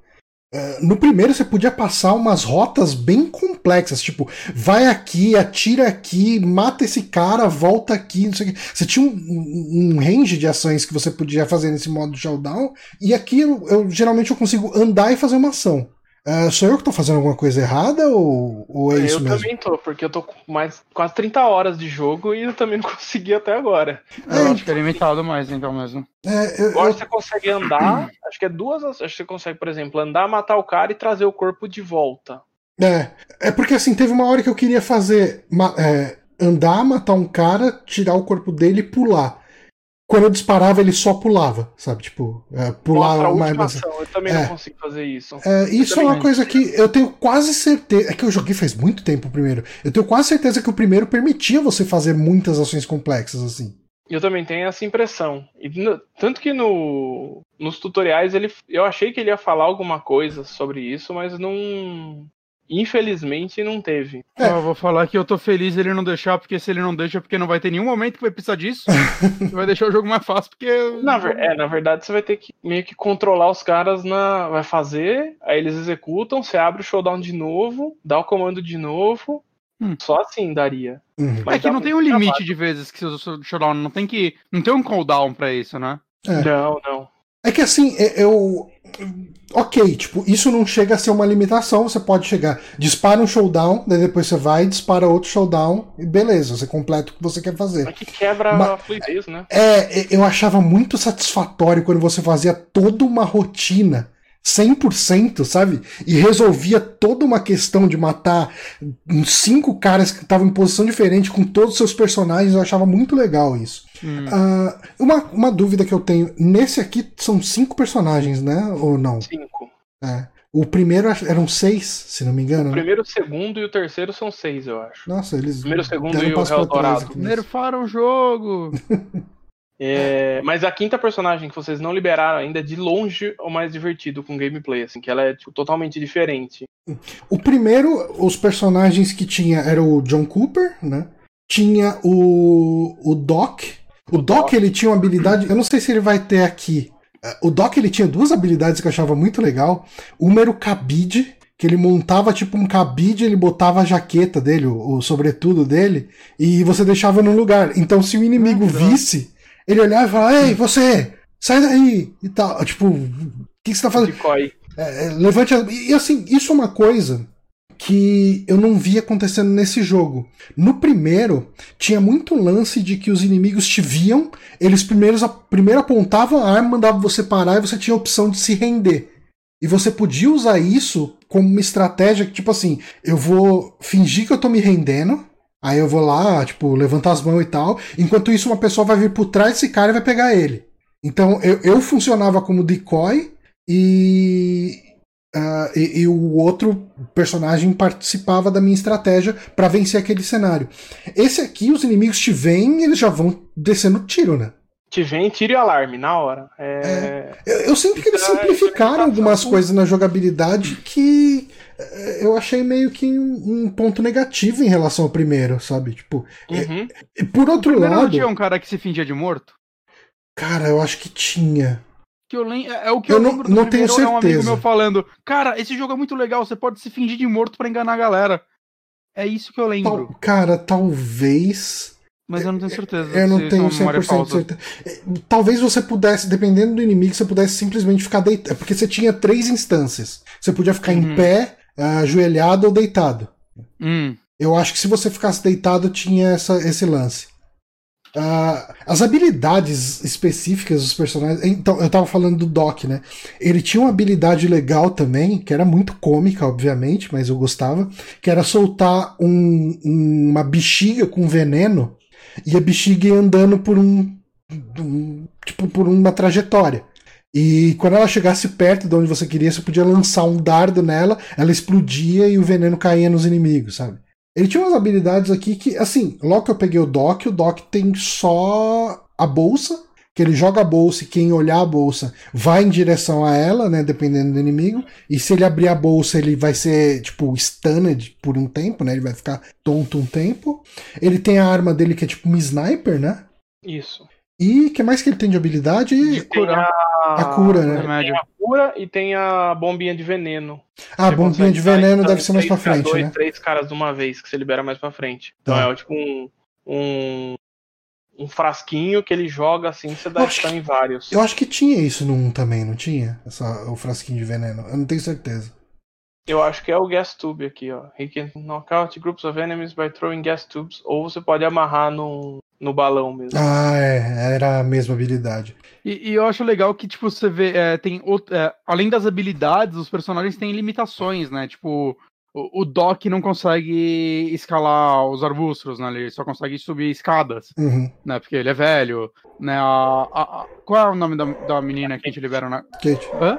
Ah, no primeiro você podia passar umas rotas bem complexas, tipo, vai aqui, atira aqui, mata esse cara, volta aqui, não sei o que. Você tinha um, um- um range de ações que você podia fazer nesse modo showdown, e aqui eu, eu- geralmente eu consigo andar e fazer uma ação. Ah, sou eu que tô fazendo alguma coisa errada ou, ou é isso eu mesmo? também tô, porque eu tô com mais quase 30 horas de jogo e eu também não consegui até agora. Eu acho que é limitado mais, então mesmo. É, eu- Agora eu- você consegue andar, acho que é duas, acho que você consegue, por exemplo, andar, matar o cara e trazer o corpo de volta. É, é porque assim, teve uma hora que eu queria fazer é, andar, matar um cara, tirar o corpo dele e pular. Quando eu disparava, ele só pulava, sabe? Tipo, é, pular mais. ação, eu também É. não consigo fazer isso. É, isso é uma coisa que eu tenho quase certeza. É que eu joguei faz muito tempo o primeiro. Eu tenho quase certeza que o primeiro permitia você fazer muitas ações complexas, assim. Eu também tenho essa impressão. E no- tanto que no, nos tutoriais ele, eu achei que ele ia falar alguma coisa sobre isso, mas não. Infelizmente não teve. É. Eu vou falar que eu tô feliz ele não deixar, porque se ele não deixa, porque não vai ter nenhum momento que vai precisar disso. vai deixar o jogo mais fácil, porque. Na, ver- é, na verdade, você vai ter que meio que controlar os caras na. Vai fazer, aí eles executam, você abre o showdown de novo, dá o comando de novo. Hum. Só assim daria. Uhum. Mas É que não tem um limite trabalho. de vezes que você usa o showdown, não tem que. Não tem um cooldown pra isso, né? É. Não, não. É que assim, é- eu. Ok, tipo, isso não chega a ser uma limitação. Você pode chegar, dispara um showdown, daí depois você vai, dispara outro showdown, e beleza, você completa o que você quer fazer. Mas que quebra Ma- a fluidez, né? É, eu achava muito satisfatório quando você fazia toda uma rotina 100%, sabe? E resolvia toda uma questão de matar uns cinco caras que estavam em posição diferente com todos os seus personagens. Eu achava muito legal isso. Hum. Ah, uma, uma dúvida que eu tenho: nesse aqui são cinco personagens, né? Ou não? Cinco. É. O primeiro eram seis, se não me engano. O né? primeiro, o segundo e o terceiro são seis, eu acho. Nossa, eles. Primeiro, segundo deram e o aqui nisso. Nerfaram o jogo. É, mas a quinta personagem que vocês não liberaram ainda é de longe o mais divertido com gameplay, assim, que ela é tipo, totalmente diferente. O primeiro, os personagens que tinha era o John Cooper, né? Tinha o, o Doc. O, Doc, ele tinha uma habilidade, eu não sei se ele vai ter aqui. Eh, O Doc ele tinha duas habilidades que eu achava muito legal. Uma era o cabide, que ele montava tipo um cabide, ele botava a jaqueta dele, o, o sobretudo dele, e você deixava no lugar. Então se o inimigo Ah, visse, ele olhava e falava: "Ei, você, sai daí!" e tal. Tipo, o que, que você tá fazendo? É, é, levante a... E, assim, isso é uma coisa que eu não vi acontecendo nesse jogo. No primeiro, tinha muito lance de que os inimigos te viam, eles primeiros, primeiro apontavam a arma, mandavam você parar e você tinha a opção de se render. E você podia usar isso como uma estratégia que, tipo assim, eu vou fingir que eu tô me rendendo, aí eu vou lá, tipo, levantar as mãos e tal, enquanto isso uma pessoa vai vir por trás desse cara e vai pegar ele. Então eu, eu funcionava como decoy e, ah, e, e o outro personagem participava da minha estratégia pra vencer aquele cenário. Esse aqui, os inimigos te veem e eles já vão descendo tiro, né? te vem tiro e alarme na hora. É... Eu, eu sinto que eles é- simplificaram é algumas coisas na jogabilidade que eh, eu achei meio que um, um ponto negativo em relação ao primeiro, sabe? Tipo, Uhum. e por outro Primeiro não lado, tinha um cara que se fingia de morto? cara, eu acho que tinha. Que eu lem... É é o que Eu eu, não- lembro do não tenho primeiro, é um amigo certeza. meu falando, cara, esse jogo é muito legal, você pode se fingir de morto pra enganar a galera. É isso que eu lembro, Tal- cara, talvez. mas eu não tenho certeza. Eu não tenho isso é uma memória 100% de falsa. certeza. Talvez você pudesse, dependendo do inimigo, você pudesse simplesmente ficar deitado. Porque você tinha três instâncias. Você podia ficar em Uhum. pé, ajoelhado ou deitado. Hum, Eu acho que se você ficasse deitado, tinha essa, esse lance. Ah, as habilidades específicas dos personagens. Então, eu tava falando do Doc, né? Ele tinha uma habilidade legal também, que era muito cômica, obviamente, mas eu gostava, que era soltar um- uma bexiga com veneno e a bexiga ia andando por um. um- tipo, por uma trajetória. E quando ela chegasse perto de onde você queria, você podia lançar um dardo nela, ela explodia e o veneno caía nos inimigos, sabe? Ele tinha umas habilidades aqui que, assim, logo que eu peguei o Doc, o Doc tem só a bolsa, que ele joga a bolsa e quem olhar a bolsa vai em direção a ela, né, dependendo do inimigo. E se ele abrir a bolsa, ele vai ser, tipo, stunned por um tempo, né, ele vai ficar tonto um tempo. Ele tem a arma dele que é tipo um sniper, né? Isso. E o que mais que ele tem de habilidade? de Tem curar a... A cura, né? remédio. cura e tem a bombinha de veneno. Ah, a bombinha de veneno deve ser mais pra frente, dois, né? Três caras de uma vez que você libera mais pra frente. Tá. Então é tipo um, um, um frasquinho que ele joga assim, você dá stun em vários. Eu acho que tinha isso no 1 também, não tinha? Essa, o frasquinho de veneno. Eu não tenho certeza. Eu acho que é o gas tube aqui, ó. He can knock out groups of enemies by throwing gas tubes. Ou você pode amarrar no, no balão mesmo. Ah, é. Era a mesma habilidade. E, e eu acho legal que, tipo, você vê, é, tem out- é, além das habilidades, os personagens têm limitações, né? Tipo, o, o Doc não consegue escalar os arbustos, né? Ele só consegue subir escadas, Uhum. né? Porque ele é velho, né? A, a- a- qual é o nome da, da menina que a gente libera na... Kate. Hã?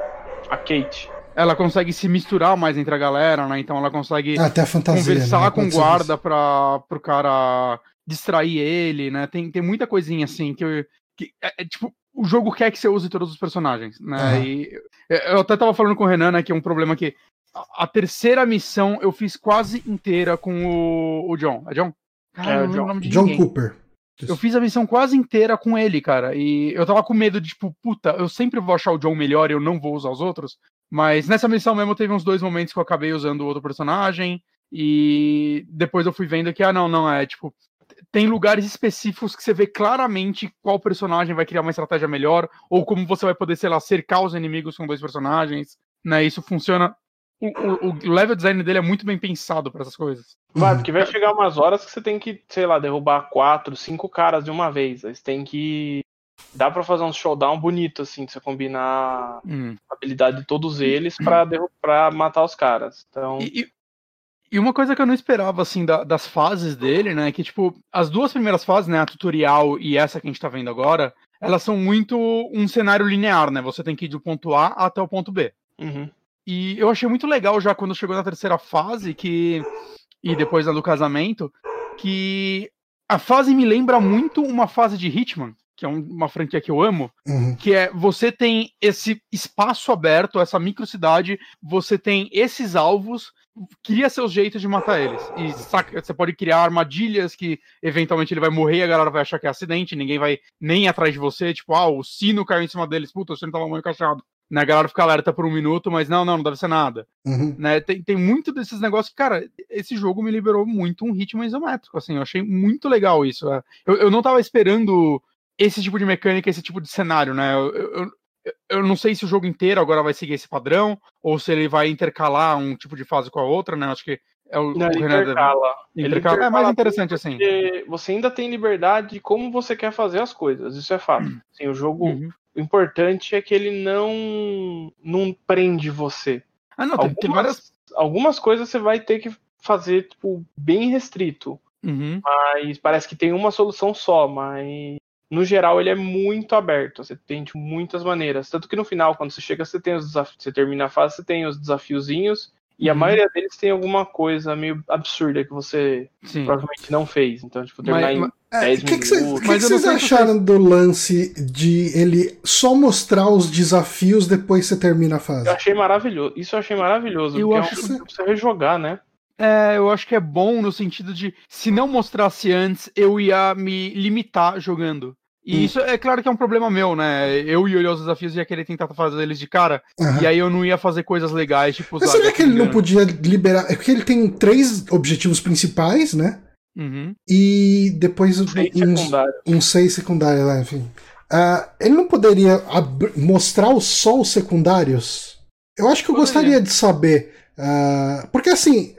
A Kate. Ela consegue se misturar mais entre a galera, né? Então ela consegue até a fantasia. conversar né? com o guarda pra, pro cara distrair ele, né? Tem, tem muita coisinha assim que, eu- que é, é, tipo, o jogo quer que você use todos os personagens, né? Aham. E eu- até tava falando com o Renan, né, que é um problema que a, a terceira missão eu fiz quase inteira com o, o John. É John? Cara, É, John. o nome de John. Cooper. Eu fiz a missão quase inteira com ele, cara. E eu tava com medo de, tipo, puta, eu sempre vou achar o John melhor e eu não vou usar os outros. Mas nessa missão mesmo teve uns dois momentos que eu acabei usando o outro personagem. E depois eu fui vendo que, ah, não, não, é tipo. Tem lugares específicos que você vê claramente qual personagem vai criar uma estratégia melhor, ou como você vai poder, sei lá, cercar os inimigos com dois personagens, né? Isso funciona. O, o- o level design dele é muito bem pensado pra essas coisas. Vai, porque vai chegar umas horas que você tem que, sei lá, derrubar quatro, cinco caras de uma vez. Aí você tem que. Dá pra fazer um showdown bonito, assim, de você combinar Hum. a habilidade de todos eles pra, derru- pra matar os caras. Então. E, e- e uma coisa que eu não esperava, assim, da- das fases dele, né, que, tipo, as duas primeiras fases, né, a tutorial e essa que a gente tá vendo agora, elas são muito um cenário linear, né, você tem que ir do ponto A até o ponto B. Uhum. E eu achei muito legal já quando chegou na terceira fase, que e depois na do casamento, que a fase me lembra muito uma fase de Hitman, que é um- uma franquia que eu amo, Uhum. que é você tem esse espaço aberto, essa microcidade, você tem esses alvos, cria seus jeitos de matar eles. E saca, você pode criar armadilhas que eventualmente ele vai morrer e a galera vai achar que é acidente, ninguém vai nem atrás de você, tipo, ah, o sino caiu em cima deles, puta, o sino tava muito encaixado. Né, a galera fica alerta por um minuto, mas não, não, não deve ser nada. Uhum. Né, tem, tem muito desses negócios que, cara, esse jogo me liberou muito um ritmo isométrico, assim, eu achei muito legal isso. é. Eu, eu não tava esperando esse tipo de mecânica, esse tipo de cenário, né? Eu, eu, eu- não sei se o jogo inteiro agora vai seguir esse padrão, ou se ele vai intercalar um tipo de fase com a outra, né? Acho que é o, Não, o deve- intercala. Ele intercala. É mais intercala interessante assim. Porque você ainda tem liberdade de como você quer fazer as coisas. Isso é fato. Assim, o jogo, Uhum. o importante é que ele não não prende você. Ah, não, tem, tem várias. Algumas, algumas coisas você vai ter que fazer tipo bem restrito, Uhum. mas parece que tem uma solução só, mas no geral ele é muito aberto. Você tem tipo, muitas maneiras, tanto que no final quando você chega você tem os desafios, você termina a fase, você tem os desafiozinhos E a Uhum. maioria deles tem alguma coisa meio absurda que você Sim. provavelmente não fez. Então, tipo, terminar Mas- em mas- É, 10 o que, que, cês- minutos. que que não vocês acharam do lance de ele só mostrar os desafios depois você termina a fase? Eu achei maravilhoso. Isso eu achei maravilhoso. Eu porque acho é um jogo que você rejogar, né? É, eu acho que é bom no sentido de, se não mostrasse antes, eu ia me limitar jogando. E Hum. isso é claro que é um problema meu, né? Eu ia olhar os desafios e ia querer tentar fazer eles de cara, Aham. e aí eu não ia fazer coisas legais, tipo Mas será que ele não podia liberar? É porque ele tem três objetivos principais, né? Uhum. E depois uns, secundário. uns seis secundários lá, enfim. Ah, ele não poderia mostrar os- só os secundários? Eu acho que eu Poderia. gostaria de saber. ah, porque assim,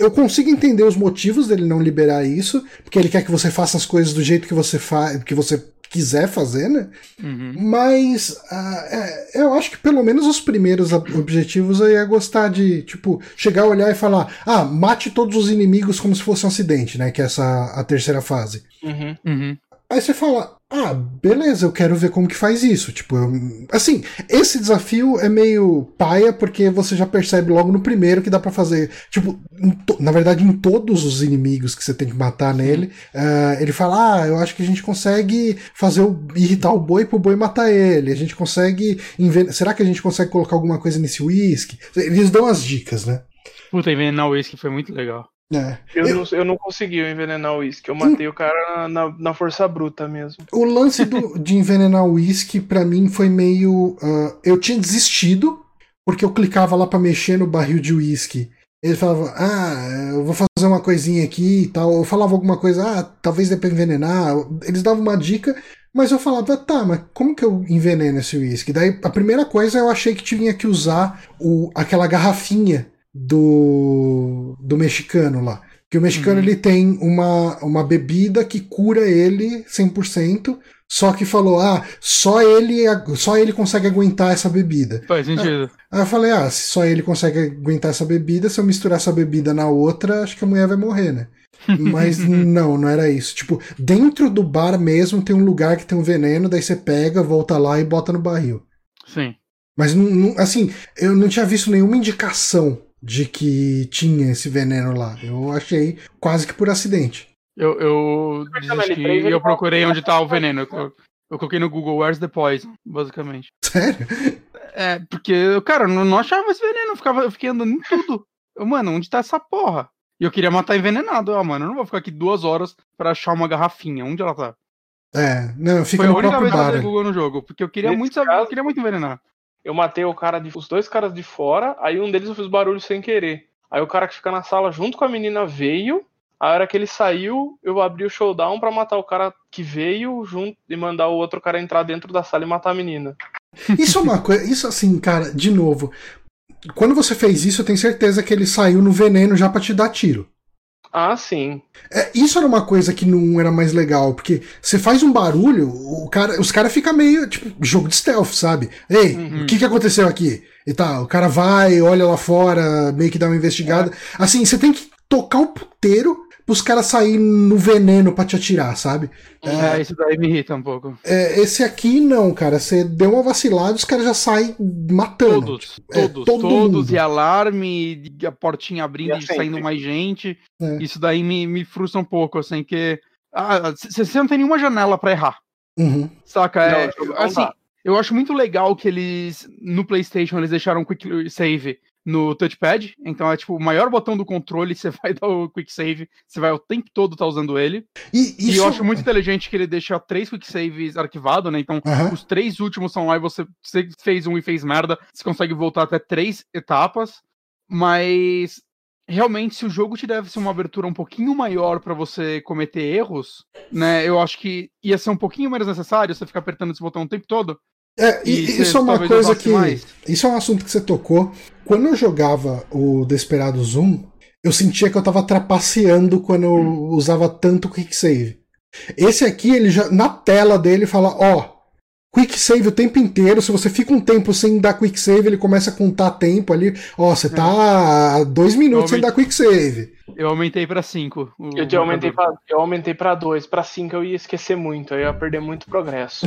eu consigo entender os motivos dele não liberar isso, porque ele quer que você faça as coisas do jeito que você faz, que você quiser fazer, né? Uhum. Mas ah, é, eu acho que pelo menos os primeiros ob- objetivos eu ia gostar de, tipo, chegar a olhar e falar: ah, mate todos os inimigos como se fosse um acidente, né? Que é essa a terceira fase. Uhum. Uhum. Aí você fala, ah, beleza, eu quero ver como que faz isso. Tipo, eu- assim, esse desafio é meio paia porque você já percebe logo no primeiro que dá pra fazer. Tipo, to- na verdade, em todos os inimigos que você tem que matar nele, ah, ele fala, ah, eu acho que a gente consegue fazer o, irritar o boi pro boi matar ele. A gente consegue. Será que a gente consegue colocar alguma coisa nesse whisky? Eles dão as dicas, né? Puta, envenenar o whisky foi muito legal. Eu, É. Eu- Hum. Não, eu não consegui envenenar o uísque. Eu matei o cara na, na força bruta mesmo. O lance do- de envenenar o uísque, pra mim, foi meio. ah, eu tinha desistido, porque eu clicava lá pra mexer no barril de uísque. Ele falava, ah, eu vou fazer uma coisinha aqui e tal. Eu falava alguma coisa, ah, talvez dê pra envenenar. Eles davam uma dica, mas eu falava, tá, mas como que eu enveneno esse uísque? Daí a primeira coisa eu achei que tinha que usar o, aquela garrafinha do, do mexicano lá. Que o mexicano Uhum. ele tem uma, uma bebida que cura ele 100%, só que falou, ah, só ele, só ele consegue aguentar essa bebida. Faz sentido. Aí eu falei, ah, se só ele consegue aguentar essa bebida, se eu misturar essa bebida na outra, acho que a mulher vai morrer, né? Mas não, não era isso. Tipo, dentro do bar mesmo tem um lugar que tem um veneno, daí você pega, volta lá e bota no barril. Sim. Mas, assim, eu não tinha visto nenhuma indicação de que tinha esse veneno lá. Eu achei quase que por acidente. Eu, eu desisti L3, e eu procurei onde tá o veneno. Eu, eu coloquei no Google Where's the Poison, basicamente. Sério? É, porque, cara, eu não, não achava esse veneno, eu, ficava, eu fiquei andando em tudo. Eu, mano, onde tá essa porra? E eu queria matar envenenado. Ah, mano, eu não vou ficar aqui duas horas pra achar uma garrafinha. Onde ela tá? É, não, fica Foi a única vez que eu bar. usei Google no jogo, porque eu queria Nesse muito saber, eu caso- queria muito envenenar. Eu matei o cara de, os dois caras de fora, aí um deles eu fiz barulho sem querer. Aí o cara que fica na sala junto com a menina veio. A hora que ele saiu, eu abri o showdown pra matar o cara que veio junto e mandar o outro cara entrar dentro da sala e matar a menina. Isso é uma coisa. Isso assim, cara, de novo. Quando você fez isso, eu tenho certeza que ele saiu no veneno já pra te dar tiro. Ah, sim. É, isso era uma coisa que não era mais legal, porque você faz um barulho, o cara, os caras ficam meio, tipo, jogo de stealth, sabe? Ei, Uhum. o que, que aconteceu aqui? E tal. O cara vai, olha lá fora, meio que dá uma investigada. Assim, você tem que tocar o puteiro pros caras saírem no veneno pra te atirar, sabe? É, isso daí me irrita um pouco. É, esse aqui não, cara. Você deu uma vacilada, os caras já saem matando. Todos, é, todos, todo todos, mundo. e alarme, e a portinha abrindo E saindo mais gente. É. Isso daí me, me frustra um pouco, assim, que. Ah, você não tem nenhuma janela pra errar. Uhum. Saca? É, não assim, eu acho muito legal que eles, no PlayStation, eles deixaram o Quick Save no touchpad. Então é tipo, o maior botão do controle, você vai dar o Quick Save, você vai o tempo todo tá usando ele. E, E isso... eu acho muito inteligente que ele deixa três Quick Saves arquivados, né? Então Aham. os três últimos são lá e você, você fez um e fez merda, você consegue voltar até três etapas. Mas realmente, se o jogo te desse uma abertura um pouquinho maior pra você cometer erros, né? Eu acho que ia ser um pouquinho menos necessário você ficar apertando esse botão o tempo todo. É, e, E isso é uma coisa que. mais. Isso é um assunto que você tocou. Quando eu jogava o Desperado Zoom, eu sentia que eu tava trapaceando quando eu usava tanto Quick Save. Esse aqui, ele já. Na tela dele fala, ó. Quick save o tempo inteiro. Se você fica um tempo sem dar quick save, ele começa a contar tempo ali. Ó, você tá dois minutos sem dar quick save. Eu aumentei pra 5. Eu, te aumentei pra, eu aumentei pra 2. Pra 5 eu ia esquecer muito, aí eu ia perder muito progresso.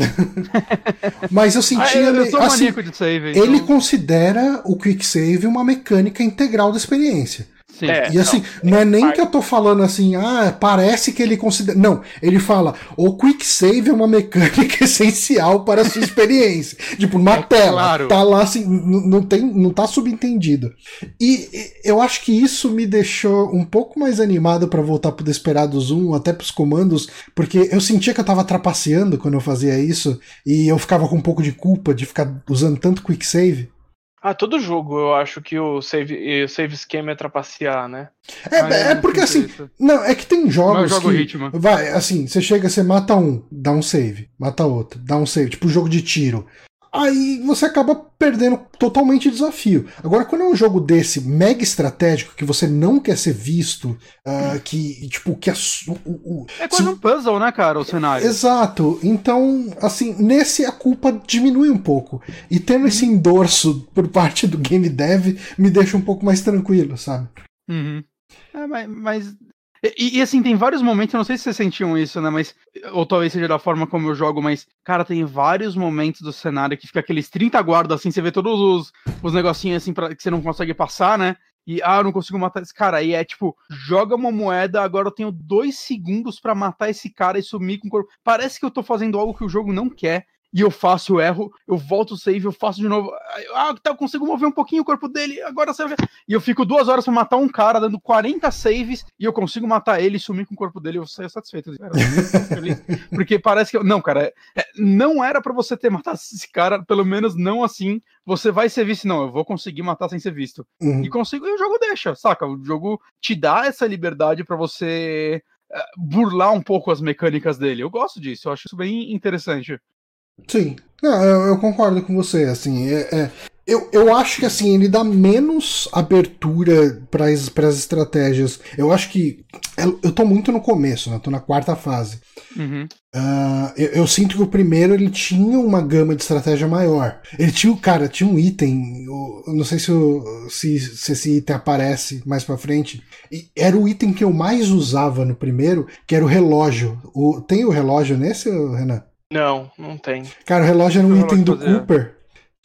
Mas eu sentia. Ah, eu, eu sou assim, maníaco de save. Ele então- considera o quick save uma mecânica integral da experiência. Sim. É. E assim, não, é nem que eu tô falando assim, ah, parece que ele considera. Não, ele fala, o quick save é uma mecânica essencial para a sua experiência. tipo, na É tela. claro. Tá lá assim, não, tem, não tá subentendido. E e eu acho que isso me deixou um pouco mais animado para voltar pro Desperados 1, até pros comandos, porque eu sentia que eu tava trapaceando quando eu fazia isso, e eu ficava com um pouco de culpa de ficar usando tanto quick save. Ah, todo jogo eu acho que o save, o save schema é trapacear, né? É, Ah, é porque sinto assim, isso. Não, é que tem jogos jogo que... ritmo. Vai, assim, você chega, você mata um, dá um save, mata outro, dá um save, tipo jogo de tiro. Aí você acaba perdendo totalmente o desafio. Agora, quando é um jogo desse mega estratégico, que você não quer ser visto, ah, que, tipo, que a su- o- o- É quase um puzzle, né, cara, o cenário. Exato. Então, assim, nesse a culpa diminui um pouco. E tendo esse endorso por parte do game dev me deixa um pouco mais tranquilo, sabe? Uhum. É, mas. mas- E, e, assim, tem vários momentos, eu não sei se vocês sentiam isso, né? Mas. Ou talvez seja da forma como eu jogo, mas, cara, tem vários momentos do cenário que fica aqueles 30 guardas, assim, você vê todos os, os negocinhos assim pra, que você não consegue passar, né? E, ah, eu não consigo matar esse cara. Aí é tipo, joga uma moeda, agora eu tenho dois segundos pra matar esse cara e sumir com o corpo. Parece que eu tô fazendo algo que o jogo não quer. E eu faço, eu erro, eu volto o save, eu faço de novo. Ah, tá, eu consigo mover um pouquinho o corpo dele, agora você. E eu fico duas horas pra matar um cara, dando 40 saves, e eu consigo matar ele e sumir com o corpo dele, eu saio satisfeito. Cara, porque parece que. eu- Não, cara, é- não era pra você ter matado esse cara, pelo menos não assim. Você vai ser visto, não, eu vou conseguir matar sem ser visto. Uhum. E consigo, e o jogo deixa, saca? O jogo te dá essa liberdade pra você eh, burlar um pouco as mecânicas dele. Eu gosto disso, eu acho isso bem interessante. Sim. Não, eu, eu concordo com você, assim, é, é- eu, eu acho que assim, ele dá menos abertura para as estratégias. Eu acho que. Eu, eu tô muito no começo, né? Tô na quarta fase. Uhum. Ah, eu, eu sinto que o primeiro ele tinha uma gama de estratégia maior. Ele tinha, cara, tinha um item. Eu eu não sei se, o- se, se esse item aparece mais pra frente. E era o item que eu mais usava no primeiro, que era o relógio. O, tem o relógio nesse, Renan? Não, não tem. Cara, o relógio era um item do fazia? Cooper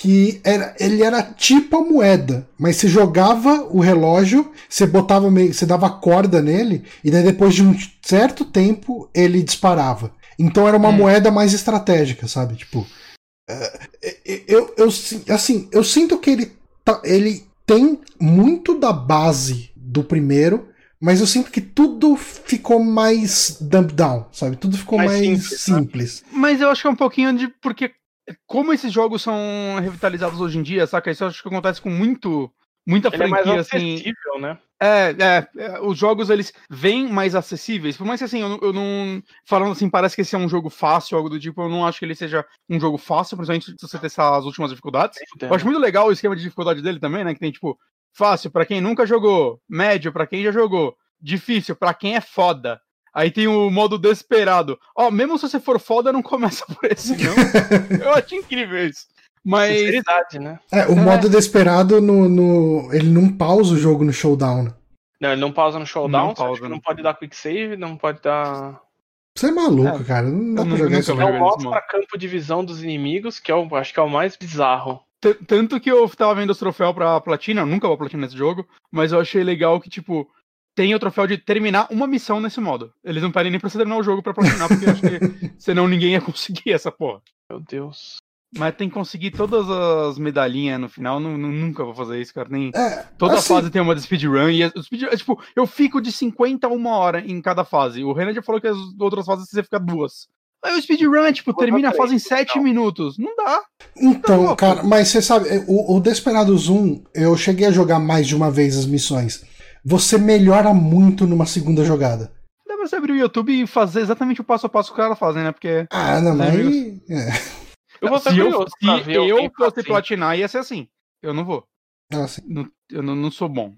que era, ele era tipo a moeda, mas você jogava o relógio, você botava meio, você dava corda nele e daí depois de um certo tempo ele disparava. Então era uma Hum. moeda mais estratégica, sabe? Tipo, é, eu, eu si- assim, eu sinto que ele tá- ele tem muito da base do primeiro, mas eu sinto que tudo ficou mais dumb down, sabe? Tudo ficou Mais mais, simples, né? simples. Mas eu acho que é um pouquinho de. Porque, como esses jogos são revitalizados hoje em dia, saca? Isso eu acho que acontece com muito. Muita Ele é mais assim. acessível, né? É, é, é, os jogos eles vêm mais acessíveis. Por mais que assim, eu, não- eu não. Falando assim, parece que esse é um jogo fácil, algo do tipo, eu não acho que ele seja um jogo fácil, principalmente se você testar as últimas dificuldades. Eu acho muito legal o esquema de dificuldade dele também, né? Que tem, tipo, fácil pra quem nunca jogou, médio pra quem já jogou, difícil pra quem é foda. Aí tem o modo desesperado. Ó, mesmo se você for foda, não começa por esse, não. Eu acho incrível isso. Mas. Sinceridade, né? É, o É. modo desesperado no, no- Ele não pausa o jogo no showdown. Não, ele não pausa no showdown, Não você acha pausa, que né? não pode dar quick save, não pode dar. Você é maluco, É, cara. Não dá eu pra jogar isso. É não. o mostra campo de visão dos inimigos, que é o, acho que é o mais bizarro. Tanto que eu tava vendo os troféus pra platina, eu nunca vou platina nesse jogo, mas eu achei legal que, tipo, tem o troféu de terminar uma missão nesse modo. Eles não pedem nem pra você terminar o jogo pra platinar, porque eu acho que senão ninguém ia conseguir essa porra. Meu Deus. Mas tem que conseguir todas as medalhinhas no final, nu- nu- nunca vou fazer isso, cara. Nem... É, Toda assim, fase tem uma de speedrun, e o speed, é, tipo, eu fico de 50 a uma hora em cada fase. O Renan já falou que as outras fases você fica duas. Aí o speedrun é, tipo, termina a fase em três, 7 não. minutos. Não dá. Então, louco. cara, mas você sabe, o, o Desperados 1, eu cheguei a jogar mais de uma vez as missões. Você melhora muito numa segunda jogada. Dá pra você abrir o YouTube e fazer exatamente o passo a passo que os caras fazem, né? Porque Ah, não, Os mas. É. Eu vou ser se eu, curioso pra se eu fosse assim. platinar, ia ser assim. Eu não vou. Não- eu não, não sou bom.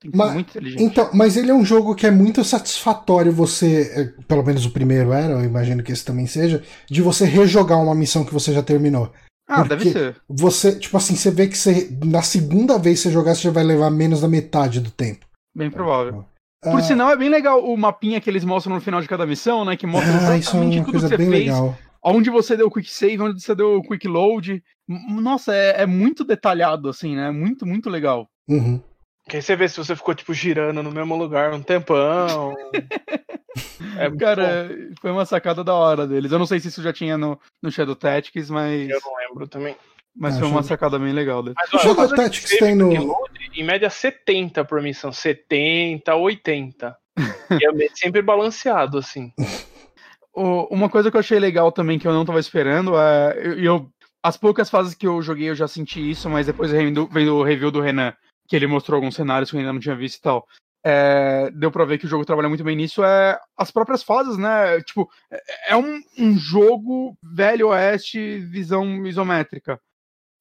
Tem que Mas- ser muito inteligente. Então, mas ele é um jogo que é muito satisfatório você, é, pelo menos o primeiro era, eu imagino que esse também seja, de você rejogar uma missão que você já terminou. ah, porque- deve ser. Você, tipo assim, você vê que você, na segunda vez que você jogar, você já vai levar menos da metade do tempo. Bem provável. Por Ah, sinal, é bem legal o mapinha que eles mostram no final de cada missão, né? Que mostra ah, é exatamente uma tudo que você fez, legal. onde você deu o quick save, onde você deu o quick load. Nossa, é, é muito detalhado, assim, né? Muito, muito legal. Uhum. Que aí você vê se você ficou, tipo, girando no mesmo lugar um tempão. é muito bom. Cara, foi uma sacada da hora deles. Eu não sei se isso já tinha no, no Shadow Tactics, mas, Eu não lembro também. mas Ah, foi uma sacada bem legal deles. Mas, O ó, Shadow Tactics tem no- load, em média 70 por missão. 70, 80. e é sempre balanceado, assim. O- uma coisa que eu achei legal também, que eu não tava esperando, é. Eu, eu- as poucas fases que eu joguei eu já senti isso, mas depois vendo, vendo o review do Renan, que ele mostrou alguns cenários que eu ainda não tinha visto e tal. é, deu pra ver que o jogo trabalha muito bem nisso, é as próprias fases, né? Tipo, é, é um, um jogo velho oeste, visão isométrica.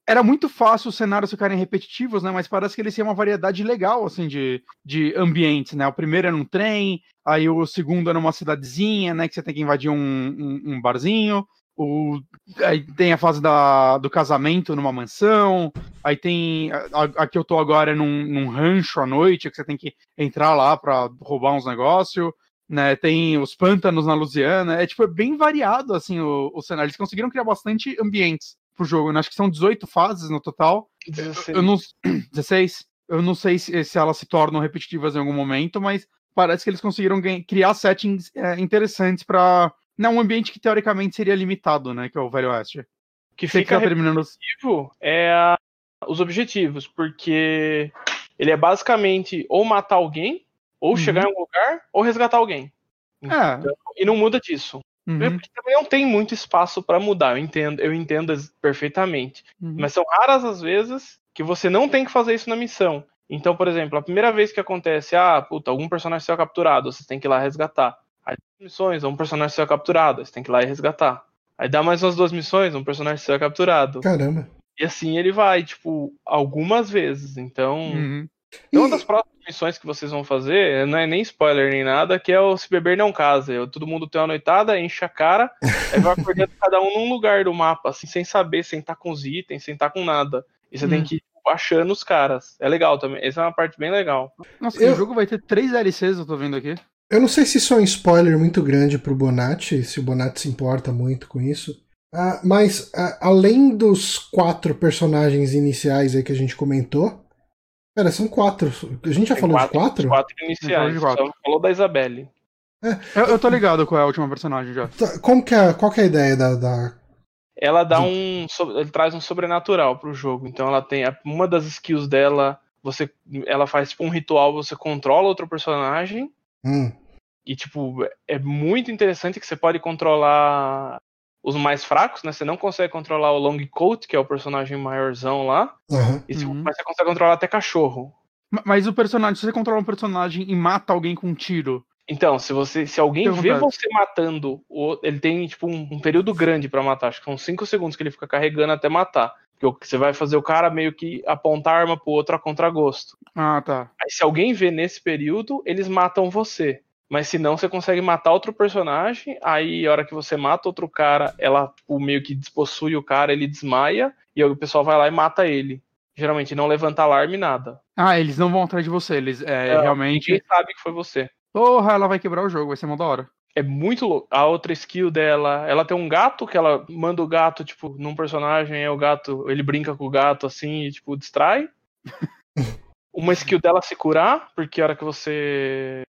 Era muito fácil os cenários ficarem repetitivos, né? Mas parece que eles têm uma variedade legal, assim, de, de ambientes, né? O primeiro é num trem, aí o segundo é numa cidadezinha, né? Que você tem que invadir um, um, um barzinho. O, aí tem a fase da, do casamento numa mansão. Aí tem. A, a que eu tô agora é num, num rancho à noite, que você tem que entrar lá pra roubar uns negócios. Né, tem os pântanos na Louisiana. É tipo, é bem variado assim o, o cenário. Eles conseguiram criar bastante ambientes pro jogo. Né? Acho que são 18 fases no total. 16. Eu não. 16? Eu não sei se, se elas se tornam repetitivas em algum momento, mas parece que eles conseguiram criar settings é, interessantes para não um ambiente que teoricamente seria limitado, né? Que é o Velho Oeste. que Você que fica tá terminando. os- é a- os objetivos, porque ele é basicamente ou matar alguém, ou Uhum. chegar em um lugar, ou resgatar alguém. É. E não muda disso. Uhum, Porque também não tem muito espaço pra mudar, eu entendo, eu entendo perfeitamente. uhum. Mas são raras as vezes que você não tem que fazer isso na missão. Então, por exemplo, a primeira vez que acontece, ah, puta, algum personagem seu é capturado, você tem que ir lá resgatar. Aí duas missões, um personagem seu é capturado, você tem que ir lá e resgatar. Aí dá mais umas duas missões, um personagem seu é capturado. Caramba. E assim ele vai, tipo, algumas vezes. Então, Uhum. e uma das próximas missões que vocês vão fazer, não é nem spoiler nem nada, que é o Se Beber Não Casa. Todo mundo tem uma noitada, enche a cara, aí vai acordando cada um num lugar do mapa, assim, sem saber, sem estar com os itens, sem estar com nada. E você tem Hum. que ir tipo, achando os caras. É legal também. Essa é uma parte bem legal. Nossa, Eu- o jogo vai ter três DLCs, eu tô vendo aqui. Eu não sei se isso é um spoiler muito grande pro Bonatti, se o Bonatti se importa muito com isso. Ah, mas ah, além dos quatro personagens iniciais aí que a gente comentou. Pera, são quatro. A gente já Tem falou de quatro? Quatro falou iniciais. de quatro. Só falou da Isabelle. Eu, eu tô ligado qual é a última personagem já. Tá, Como que é, qual que é a ideia da. da- Ela dá um. Ele traz um sobrenatural pro jogo. Então ela tem. Uma das skills dela. Você, ela faz tipo um ritual, você controla outro personagem. Hum, E, tipo, é muito interessante que você pode controlar os mais fracos, né? Você não consegue controlar o Long Coat, que é o personagem maiorzão lá. aham. E, tipo, Uhum. Mas você consegue controlar até cachorro. Ma- Mas o personagem, se você controla um personagem e mata alguém com um tiro, Então, se você, se alguém vê você matando, o, ele tem tipo um, um período grande pra matar. Acho que são 5 segundos que ele fica carregando até matar. Porque o- você vai fazer o cara meio que apontar a arma pro outro a contragosto. Ah, tá. Aí se alguém vê nesse período, eles matam você. Mas se não, você consegue matar outro personagem. Aí, a hora que você mata outro cara, ela tipo, meio que despossui o cara, ele desmaia. E aí o pessoal vai lá e mata ele. Geralmente não levanta alarme nada. Ah, eles não vão atrás de você, eles é, É, realmente. Ninguém sabe que foi você. Porra, ela vai quebrar o jogo, vai ser mó da hora. É muito louco. A outra skill dela, ela tem um gato que ela manda o gato, tipo, num personagem, é o gato, ele brinca com o gato assim e, tipo, distrai. Uma skill dela se curar, porque a hora que você.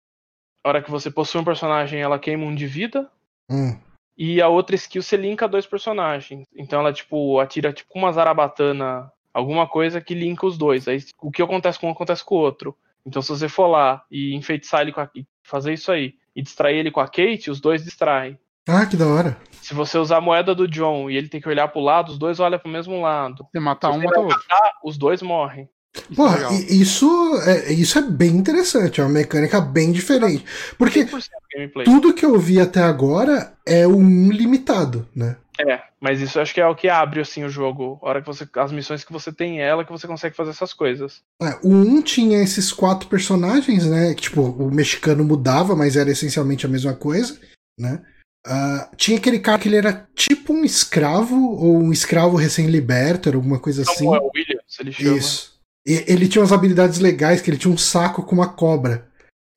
A hora que você possui um personagem, ela queima um de vida. Hum. E a outra skill você linka dois personagens. Então ela, tipo, atira tipo uma zarabatana, alguma coisa que linka os dois. Aí o que acontece com um acontece com o outro. Então se você for lá e enfeitiçar ele com a... fazer isso aí e distrair ele com a Kate, os dois distraem. Ah, que da hora. Se você usar a moeda do John e ele tem que olhar pro lado, os dois olham pro mesmo lado. Você matar Se um, mata o outro. matar, os dois morrem. Isso é Porra, legal. isso é, isso é bem interessante, é uma mecânica bem diferente. Porque 100% do gameplay. tudo que eu vi até agora é o um limitado, né? É, mas isso acho que é o que abre assim o jogo. A hora que você as missões que você tem ela que você consegue fazer essas coisas. É, o 1 tinha esses quatro personagens, né? que, Tipo, o mexicano mudava, mas era essencialmente a mesma coisa, né? Ah, tinha aquele cara que ele era tipo um escravo, ou um escravo recém-liberto, era alguma coisa assim. Samuel Williams, ele chama. Isso. E ele tinha umas habilidades legais, que ele tinha um saco com uma cobra.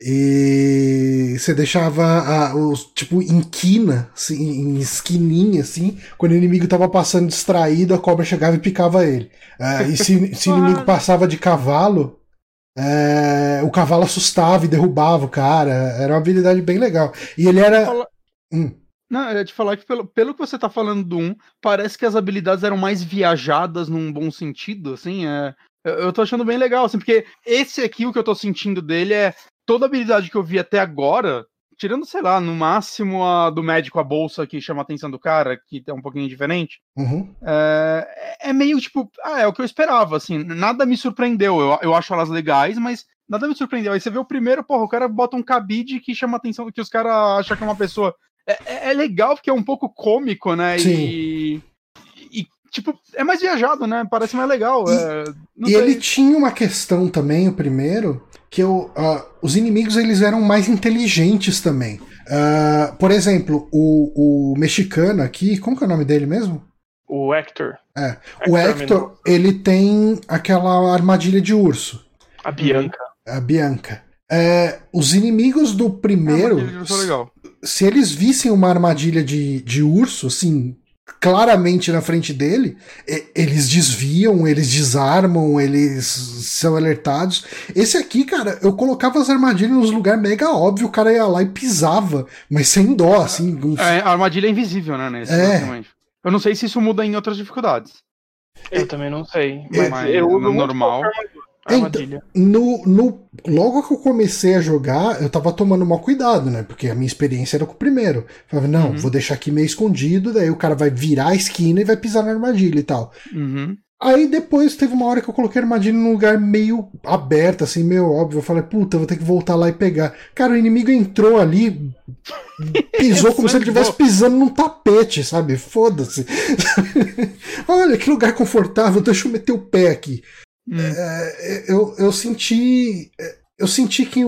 E você deixava a, os, tipo, em quina, assim, em esquininha, assim. Quando o inimigo tava passando distraído, a cobra chegava e picava ele. Uh, e se, se o inimigo passava de cavalo, é, o cavalo assustava e derrubava o cara. Era uma habilidade bem legal. E ele era. Hum. Não, eu ia te falar que pelo, pelo que você tá falando do 1, parece que as habilidades eram mais viajadas num bom sentido, assim, é, eu, eu tô achando bem legal, assim, porque esse aqui, o que eu tô sentindo dele é toda habilidade que eu vi até agora, tirando, sei lá, no máximo a do médico, a bolsa que chama a atenção do cara, que é um pouquinho diferente, uhum. é, é, meio tipo, ah, é o que eu esperava, assim, nada me surpreendeu. Eu, eu acho elas legais, mas nada me surpreendeu. Aí você vê o primeiro, porra, o cara bota um cabide que chama a atenção, que os caras acham que é uma pessoa. É, é, é, legal porque é um pouco cômico, né? Sim. E, tipo, é mais viajado, né? Parece mais legal. E, é, e ele tinha uma questão também, o primeiro, que eu, uh, os inimigos eles eram mais inteligentes também. Uh, por exemplo, o, o mexicano aqui, como que é o nome dele mesmo? O Hector. É. Hector o Hector, ele tem aquela armadilha de urso. A Bianca. A Bianca. É, os inimigos do primeiro. É se eles vissem uma armadilha de, de urso, assim, claramente na frente dele, eles desviam, eles desarmam, eles são alertados. Esse aqui, cara, eu colocava as armadilhas nos lugares mega óbvio, o cara ia lá e pisava, mas sem dó, assim. É, a armadilha é invisível, né? Nesse, é. Eu não sei se isso muda em outras dificuldades. Eu também não sei. Mas, mas eu, no normal. Então, no, no, logo que eu comecei a jogar, eu tava tomando mal cuidado, né? Porque a minha experiência era com o primeiro. Eu falava, não, uhum. vou deixar aqui meio escondido, daí o cara vai virar a esquina e vai pisar na armadilha e tal. Uhum. Aí depois teve uma hora que eu coloquei a armadilha num lugar meio aberto, assim, meio óbvio. Eu falei, puta, vou ter que voltar lá e pegar. Cara, o inimigo entrou ali, pisou como se ele estivesse pisando num tapete, sabe? Foda-se. Olha, que lugar confortável, deixa eu meter o pé aqui. Hum. É, eu, eu senti. Eu senti que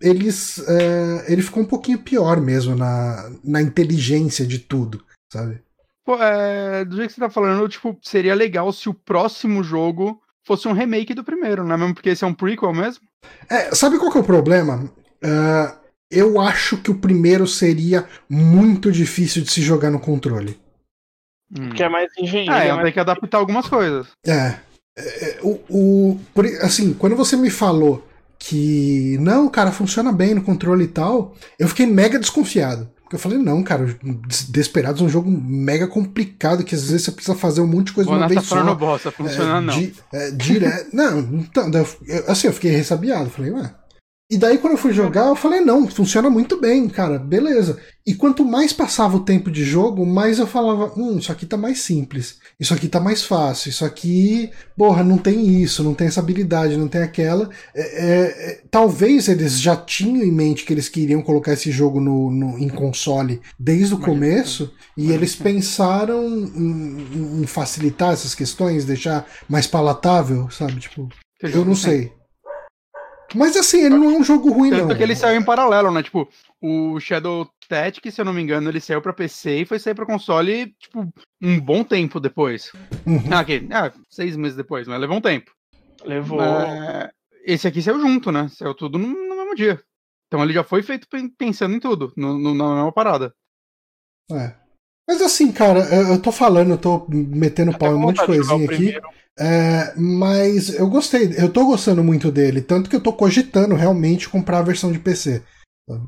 eles. É, ele ficou um pouquinho pior mesmo na, na inteligência de tudo, sabe? Pô, é, do jeito que você tá falando, tipo, seria legal se o próximo jogo fosse um remake do primeiro, não é mesmo? Porque esse é um prequel mesmo? É, sabe qual que é o problema? Uh, eu acho que o primeiro seria muito difícil de se jogar no controle. Hum. Porque é mais engenheiro. É, é tem que adaptar algumas coisas. É. É, o, o, assim, quando você me falou que não, cara, funciona bem no controle e tal, eu fiquei mega desconfiado. Porque eu falei, não, cara, Desperados é um jogo mega complicado, que às vezes você precisa fazer um monte de coisa de uma vez tá só. Bosta, funciona é, não. Di, é, direto. não, então, eu, assim, eu fiquei ressabiado. Falei, ué, e daí, quando eu fui jogar, eu falei, não, funciona muito bem, cara, beleza. E quanto mais passava o tempo de jogo, mais eu falava, hum, isso aqui tá mais simples, isso aqui tá mais fácil, isso aqui, porra, não tem isso, não tem essa habilidade, não tem aquela. É, é, é, talvez eles já tinham em mente que eles queriam colocar esse jogo no, no em console desde o começo, e eles pensaram em, em facilitar essas questões, deixar mais palatável, sabe? Tipo, eu não sei. Mas assim, ele não é um jogo ruim, Tanto não. que ele saiu em paralelo, né? Tipo, o Shadow Tactics, se eu não me engano, ele saiu pra PC e foi sair pra console, tipo, um bom tempo depois. Uhum. Ah, okay. ah, seis meses depois, mas levou um tempo. Levou. esse aqui saiu junto, né? Saiu tudo no, no, mesmo dia. Então ele já foi feito pensando em tudo, no, no, na mesma parada. É. Mas assim, cara, eu tô falando, eu tô metendo pau em um monte de coisinha aqui. Primeiro. É, mas eu gostei, eu tô gostando muito dele, tanto que eu tô cogitando realmente comprar a versão de PC.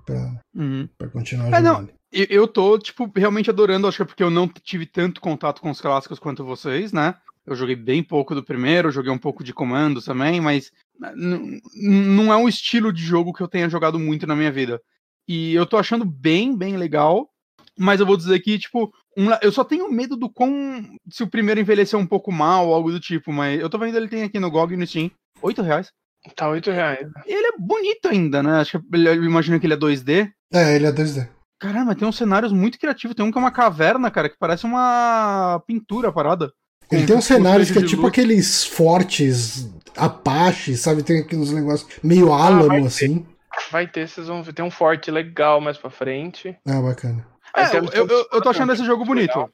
Pra, uhum. pra continuar é, jogando. Não, eu tô, tipo, realmente adorando, acho que é porque eu não tive tanto contato com os clássicos quanto vocês, né? Eu joguei bem pouco do primeiro, joguei um pouco de comandos também, mas não é um estilo de jogo que eu tenha jogado muito na minha vida. E eu tô achando bem, bem legal. Mas eu vou dizer que, tipo, um, eu só tenho medo do quão. Se o primeiro envelhecer um pouco mal, algo do tipo, mas eu tô vendo ele tem aqui no GOG e no Steam. 8 reais. Tá 8 reais. E ele é bonito ainda, né? Acho que eu imagino que ele é 2D. É, ele é 2D. Caramba, tem uns cenários muito criativos. Tem um que é uma caverna, cara, que parece uma pintura parada. Ele tem uns cenários que é tipo luz. aqueles fortes Apache, sabe? Tem aqueles negócios meio ah, álamo, ah, assim. Ter. Vai ter, vocês vão ver. Tem um forte legal mais pra frente. Ah, bacana. É, eu, eu, eu, tô achando esse jogo bonito.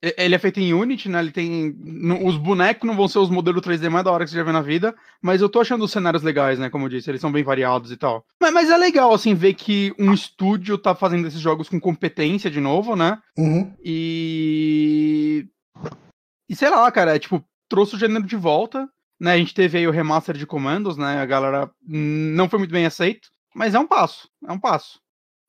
Ele é feito em Unity, né? Ele tem. Os bonecos não vão ser os modelos 3D mais da hora que você já vê na vida, mas eu tô achando os cenários legais, né? Como eu disse, eles são bem variados e tal. Mas, mas é legal, assim, ver que um estúdio tá fazendo esses jogos com competência de novo, né? Uhum. E. E sei lá, cara, é, tipo, trouxe o gênero de volta, né? A gente teve aí o remaster de comandos, né? A galera não foi muito bem aceito, mas é um passo, é um passo.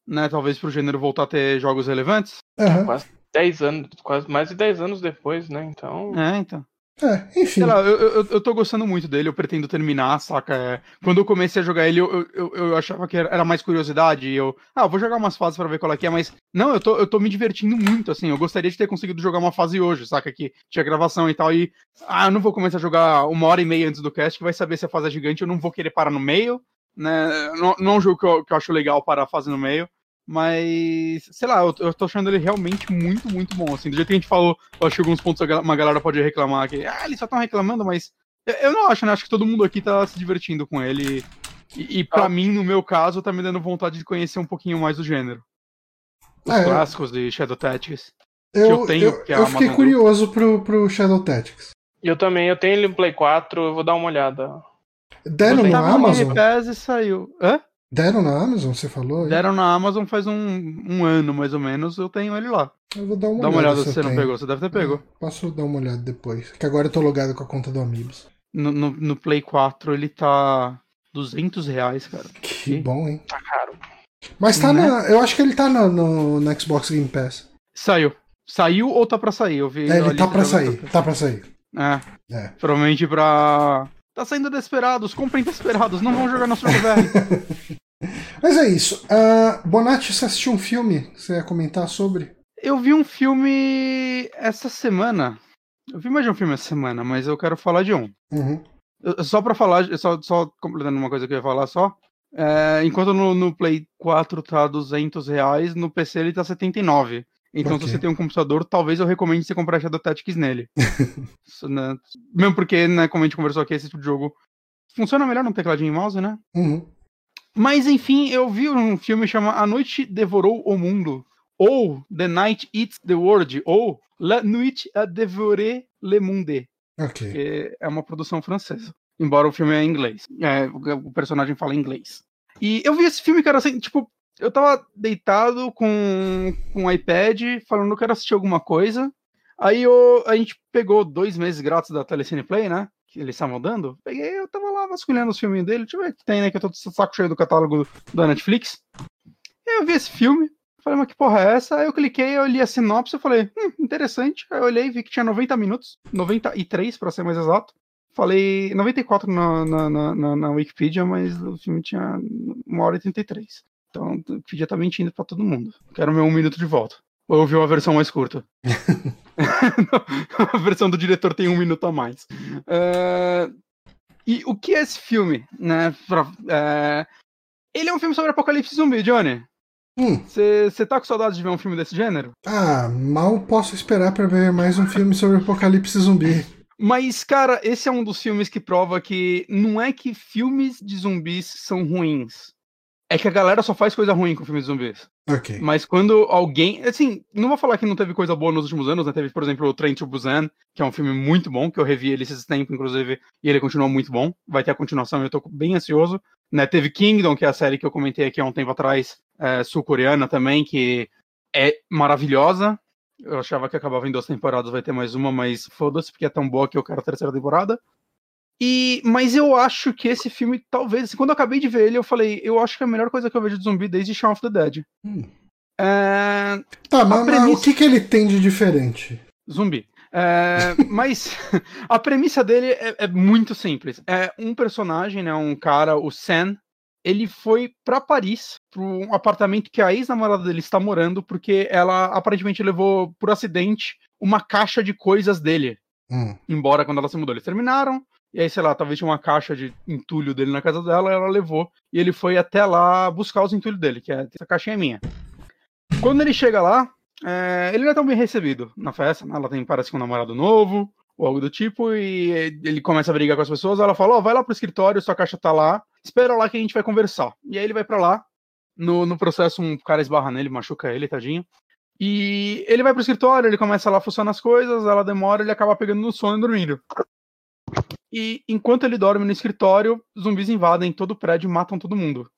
Né, talvez pro gênero voltar a ter jogos relevantes. Uhum. Quase 10 anos, quase mais de 10 anos depois, né? Então. É, então. É, enfim. Sei lá, eu, eu, eu tô gostando muito dele, eu pretendo terminar, saca? É, quando eu comecei a jogar ele, eu, eu, eu achava que era mais curiosidade, e eu, ah, eu vou jogar umas fases pra ver qual é que é, mas não, eu tô, eu tô me divertindo muito, assim, eu gostaria de ter conseguido jogar uma fase hoje, saca? Que tinha gravação e tal, e, ah, eu não vou começar a jogar uma hora e meia antes do cast, que vai saber se a fase é gigante, eu não vou querer parar no meio, né? Não, não é um jogo que eu, que eu acho legal parar a fase no meio. Mas, sei lá, eu, eu tô achando ele realmente muito, muito bom. Assim, do jeito que a gente falou, eu acho que alguns pontos uma galera pode reclamar que, ah, eles só estão reclamando, mas eu não acho, né? Acho que todo mundo aqui tá se divertindo com ele. E, e para ah. mim, no meu caso, tá me dando vontade de conhecer um pouquinho mais do gênero. Os é, clássicos de Shadow Tactics. Eu, que eu tenho, eu, que é eu fiquei curioso pro, pro Shadow Tactics. Eu também, eu tenho ele no Play 4, eu vou dar uma olhada. Deram no Amazon? e saiu. Hã? Deram na Amazon, você falou? Aí? Deram na Amazon faz um, um ano, mais ou menos, eu tenho ele lá. Eu vou dar uma Dá olhada. Dá uma olhada se você não pegou, você deve ter pego. É, posso dar uma olhada depois, que agora eu tô logado com a conta do Amigos. No, no, no, Play 4 ele tá 200 reais, cara. Que e? bom, hein? Tá caro. Mas tá né? na. Eu acho que ele tá no, no, no, Xbox Game Pass. Saiu. Saiu ou tá pra sair? Eu vi. É, ele tá pra sair. Tá pra sair. É. é. Provavelmente pra. Tá saindo desesperados, comprem desesperados, não vão jogar no jogo velho. Mas é isso. Uh, Bonatti, você assistiu um filme? Você ia comentar sobre? Eu vi um filme essa semana. Eu vi mais de um filme essa semana, mas eu quero falar de um. Uhum. Só pra falar, só, só completando uma coisa que eu ia falar só. É, enquanto no, no, Play 4 tá 200 reais, no PC ele tá 79. Então, okay. se você tem um computador, talvez eu recomende você comprar Shadow Tactics nele. Né? Mesmo porque, né, como a gente conversou aqui, esse tipo de jogo funciona melhor no tecladinho e mouse, né? Uhum. Mas enfim, eu vi um filme chamado A Noite Devorou o Mundo, ou The Night Eats the World, ou La Nuit a Dévoré le Monde. Ok. Que é uma produção francesa. Embora o filme é em inglês. É, o personagem fala inglês. E eu vi esse filme, cara, assim, tipo, eu tava deitado com, com o iPad, falando que eu quero assistir alguma coisa. Aí eu, a gente pegou dois meses grátis da Telecine Play, né? que eles estavam dando, peguei, eu tava lá vasculhando os filmes dele, deixa eu ver o que tem, né? Que eu tô saco cheio do catálogo da Netflix. E eu vi esse filme, falei, mas que porra é essa? Aí eu cliquei, eu li a sinopse, eu falei, hum, interessante. Aí eu olhei, vi que tinha 90 minutos, 93 para ser mais exato. Falei 94 na, na, na, na, Wikipedia, mas o filme tinha 1 hora e 33. Então, o Wikipedia tá mentindo pra todo mundo. Quero meu um minuto de volta. Ou eu vi uma versão mais curta? a versão do diretor tem um minuto a mais. Uh, e o que é esse filme? Né? Pra, uh, ele é um filme sobre apocalipse zumbi, Johnny. Você hum. tá com saudade de ver um filme desse gênero? Ah, mal posso esperar para ver mais um filme sobre apocalipse zumbi. Mas, cara, esse é um dos filmes que prova que não é que filmes de zumbis são ruins. É que a galera só faz coisa ruim com filmes de zumbis. Ok. Mas quando alguém. Assim, não vou falar que não teve coisa boa nos últimos anos, né? Teve, por exemplo, o Train to Busan, que é um filme muito bom, que eu revi ele esses tempos, inclusive, e ele continua muito bom. Vai ter a continuação, eu tô bem ansioso. Né? Teve Kingdom, que é a série que eu comentei aqui há um tempo atrás, é, sul-coreana também, que é maravilhosa. Eu achava que acabava em duas temporadas, vai ter mais uma, mas foda-se, porque é tão boa que eu quero a terceira temporada. E, mas eu acho que esse filme, talvez, assim, quando eu acabei de ver ele, eu falei, eu acho que é a melhor coisa que eu vejo de zumbi desde Shaun of the Dead. Hum. É... Tá, mas, premissa... mas, o que, que ele tem de diferente? Zumbi. É, mas a premissa dele é, é, muito simples. É um personagem, né, um cara, o Sam, ele foi para Paris, para um apartamento que a ex-namorada dele está morando, porque ela aparentemente levou por acidente uma caixa de coisas dele. Hum. Embora quando ela se mudou, eles terminaram. E aí, sei lá, talvez tinha uma caixa de entulho dele na casa dela, ela levou. E ele foi até lá buscar os entulhos dele, que é, essa caixinha é minha. Quando ele chega lá, é, ele não é tão bem recebido na festa, né? Ela tem, parece que um namorado novo, ou algo do tipo, e ele começa a brigar com as pessoas, ela fala, ó, oh, vai lá pro escritório, sua caixa tá lá, espera lá que a gente vai conversar. E aí ele vai para lá, no, no processo um cara esbarra nele, machuca ele, tadinho. E ele vai pro escritório, ele começa lá a funcionar as coisas, ela demora, ele acaba pegando no sono e dormindo. E enquanto ele dorme no escritório, zumbis invadem todo o prédio e matam todo mundo.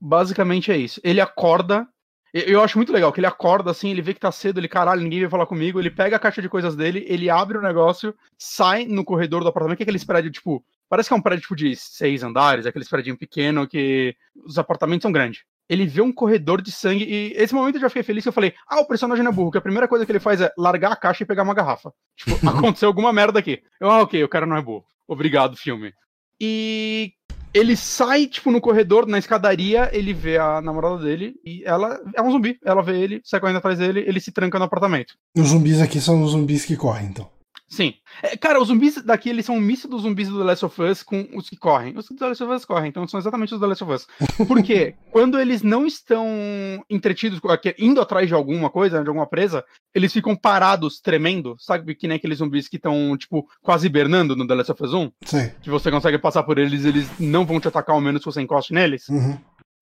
Basicamente é isso. Ele acorda. Eu acho muito legal que ele acorda assim, ele vê que tá cedo, ele, caralho, ninguém vai falar comigo. Ele pega a caixa de coisas dele, ele abre o negócio, sai no corredor do apartamento, que é aqueles prédios, tipo. Parece que é um prédio tipo de seis andares, aqueles prédios pequenos que os apartamentos são grandes ele vê um corredor de sangue e esse momento eu já fiquei feliz que eu falei, ah, o personagem não é burro, que a primeira coisa que ele faz é largar a caixa e pegar uma garrafa. Tipo, aconteceu alguma merda aqui. Eu, ah, ok, o cara não é burro. Obrigado, filme. E ele sai, tipo, no corredor, na escadaria, ele vê a namorada dele e ela é um zumbi. Ela vê ele, sai correndo atrás dele, ele se tranca no apartamento. Os zumbis aqui são os zumbis que correm, então. Sim. É, cara, os zumbis daqui, eles são um misto dos zumbis do The Last of Us com os que correm. Os do The Last of Us correm, então são exatamente os do The Last of Us. Por quê? Quando eles não estão entretidos, indo atrás de alguma coisa, de alguma presa, eles ficam parados, tremendo. Sabe que nem aqueles zumbis que estão, tipo, quase hibernando no The Last of Us 1? Sim. Que você consegue passar por eles, eles não vão te atacar ao menos se você encoste neles. Uhum.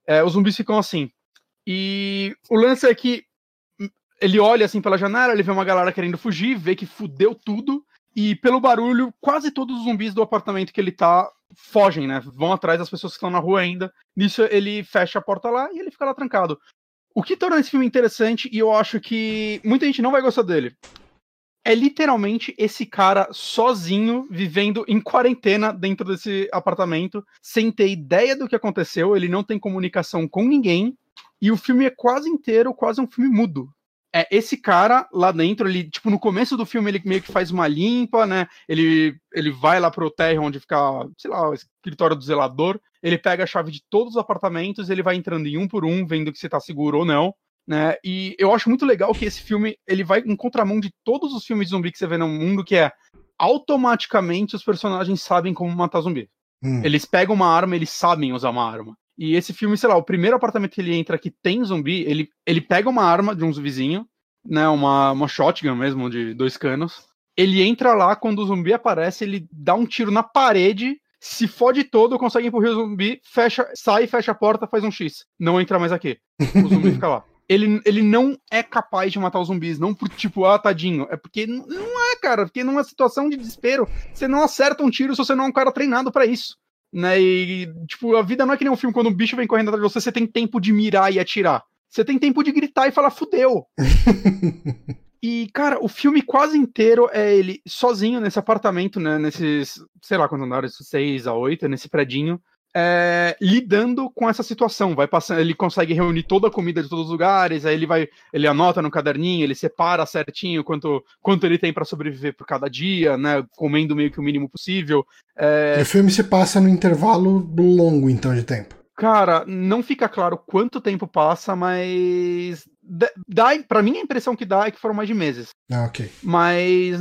É, os zumbis ficam assim. E o lance é que ele olha assim pela janela, ele vê uma galera querendo fugir, vê que fudeu tudo, e pelo barulho, quase todos os zumbis do apartamento que ele tá fogem, né? Vão atrás das pessoas que estão na rua ainda. Nisso ele fecha a porta lá e ele fica lá trancado. O que torna esse filme interessante, e eu acho que muita gente não vai gostar dele, é literalmente esse cara sozinho, vivendo em quarentena dentro desse apartamento, sem ter ideia do que aconteceu, ele não tem comunicação com ninguém, e o filme é quase inteiro, quase um filme mudo é, esse cara lá dentro, ele, tipo, no começo do filme, ele meio que faz uma limpa, né? Ele, ele vai lá pro térreo onde fica, sei lá, o escritório do zelador. Ele pega a chave de todos os apartamentos, ele vai entrando em um por um, vendo que você tá seguro ou não. Né? E eu acho muito legal que esse filme ele vai em contramão de todos os filmes de zumbi que você vê no mundo, que é automaticamente os personagens sabem como matar zumbi. Hum. Eles pegam uma arma, eles sabem usar uma arma. E esse filme, sei lá, o primeiro apartamento que ele entra que tem zumbi, ele, ele pega uma arma de um zumbizinho, né? Uma, uma shotgun mesmo, de dois canos. Ele entra lá, quando o zumbi aparece, ele dá um tiro na parede, se fode todo, consegue empurrar o zumbi, fecha, sai, fecha a porta, faz um X. Não entra mais aqui. O zumbi fica lá. Ele, ele não é capaz de matar os zumbis, não por tipo, ah, tadinho. É porque não é, cara, porque numa situação de desespero, você não acerta um tiro se você não é um cara treinado para isso né? E, tipo, a vida não é que nem um filme quando um bicho vem correndo atrás de você, você tem tempo de mirar e atirar. Você tem tempo de gritar e falar, fudeu. e, cara, o filme quase inteiro é ele sozinho nesse apartamento, né? Nesses, sei lá quantos andares, seis a oito, nesse predinho é, lidando com essa situação. Vai passando, ele consegue reunir toda a comida de todos os lugares, aí ele vai, ele anota no caderninho, ele separa certinho quanto, quanto ele tem para sobreviver por cada dia, né? Comendo meio que o mínimo possível. É... O filme se passa no intervalo longo, então, de tempo. Cara, não fica claro quanto tempo passa, mas dá, para mim a impressão que dá é que foram mais de meses. Ah, ok. Mas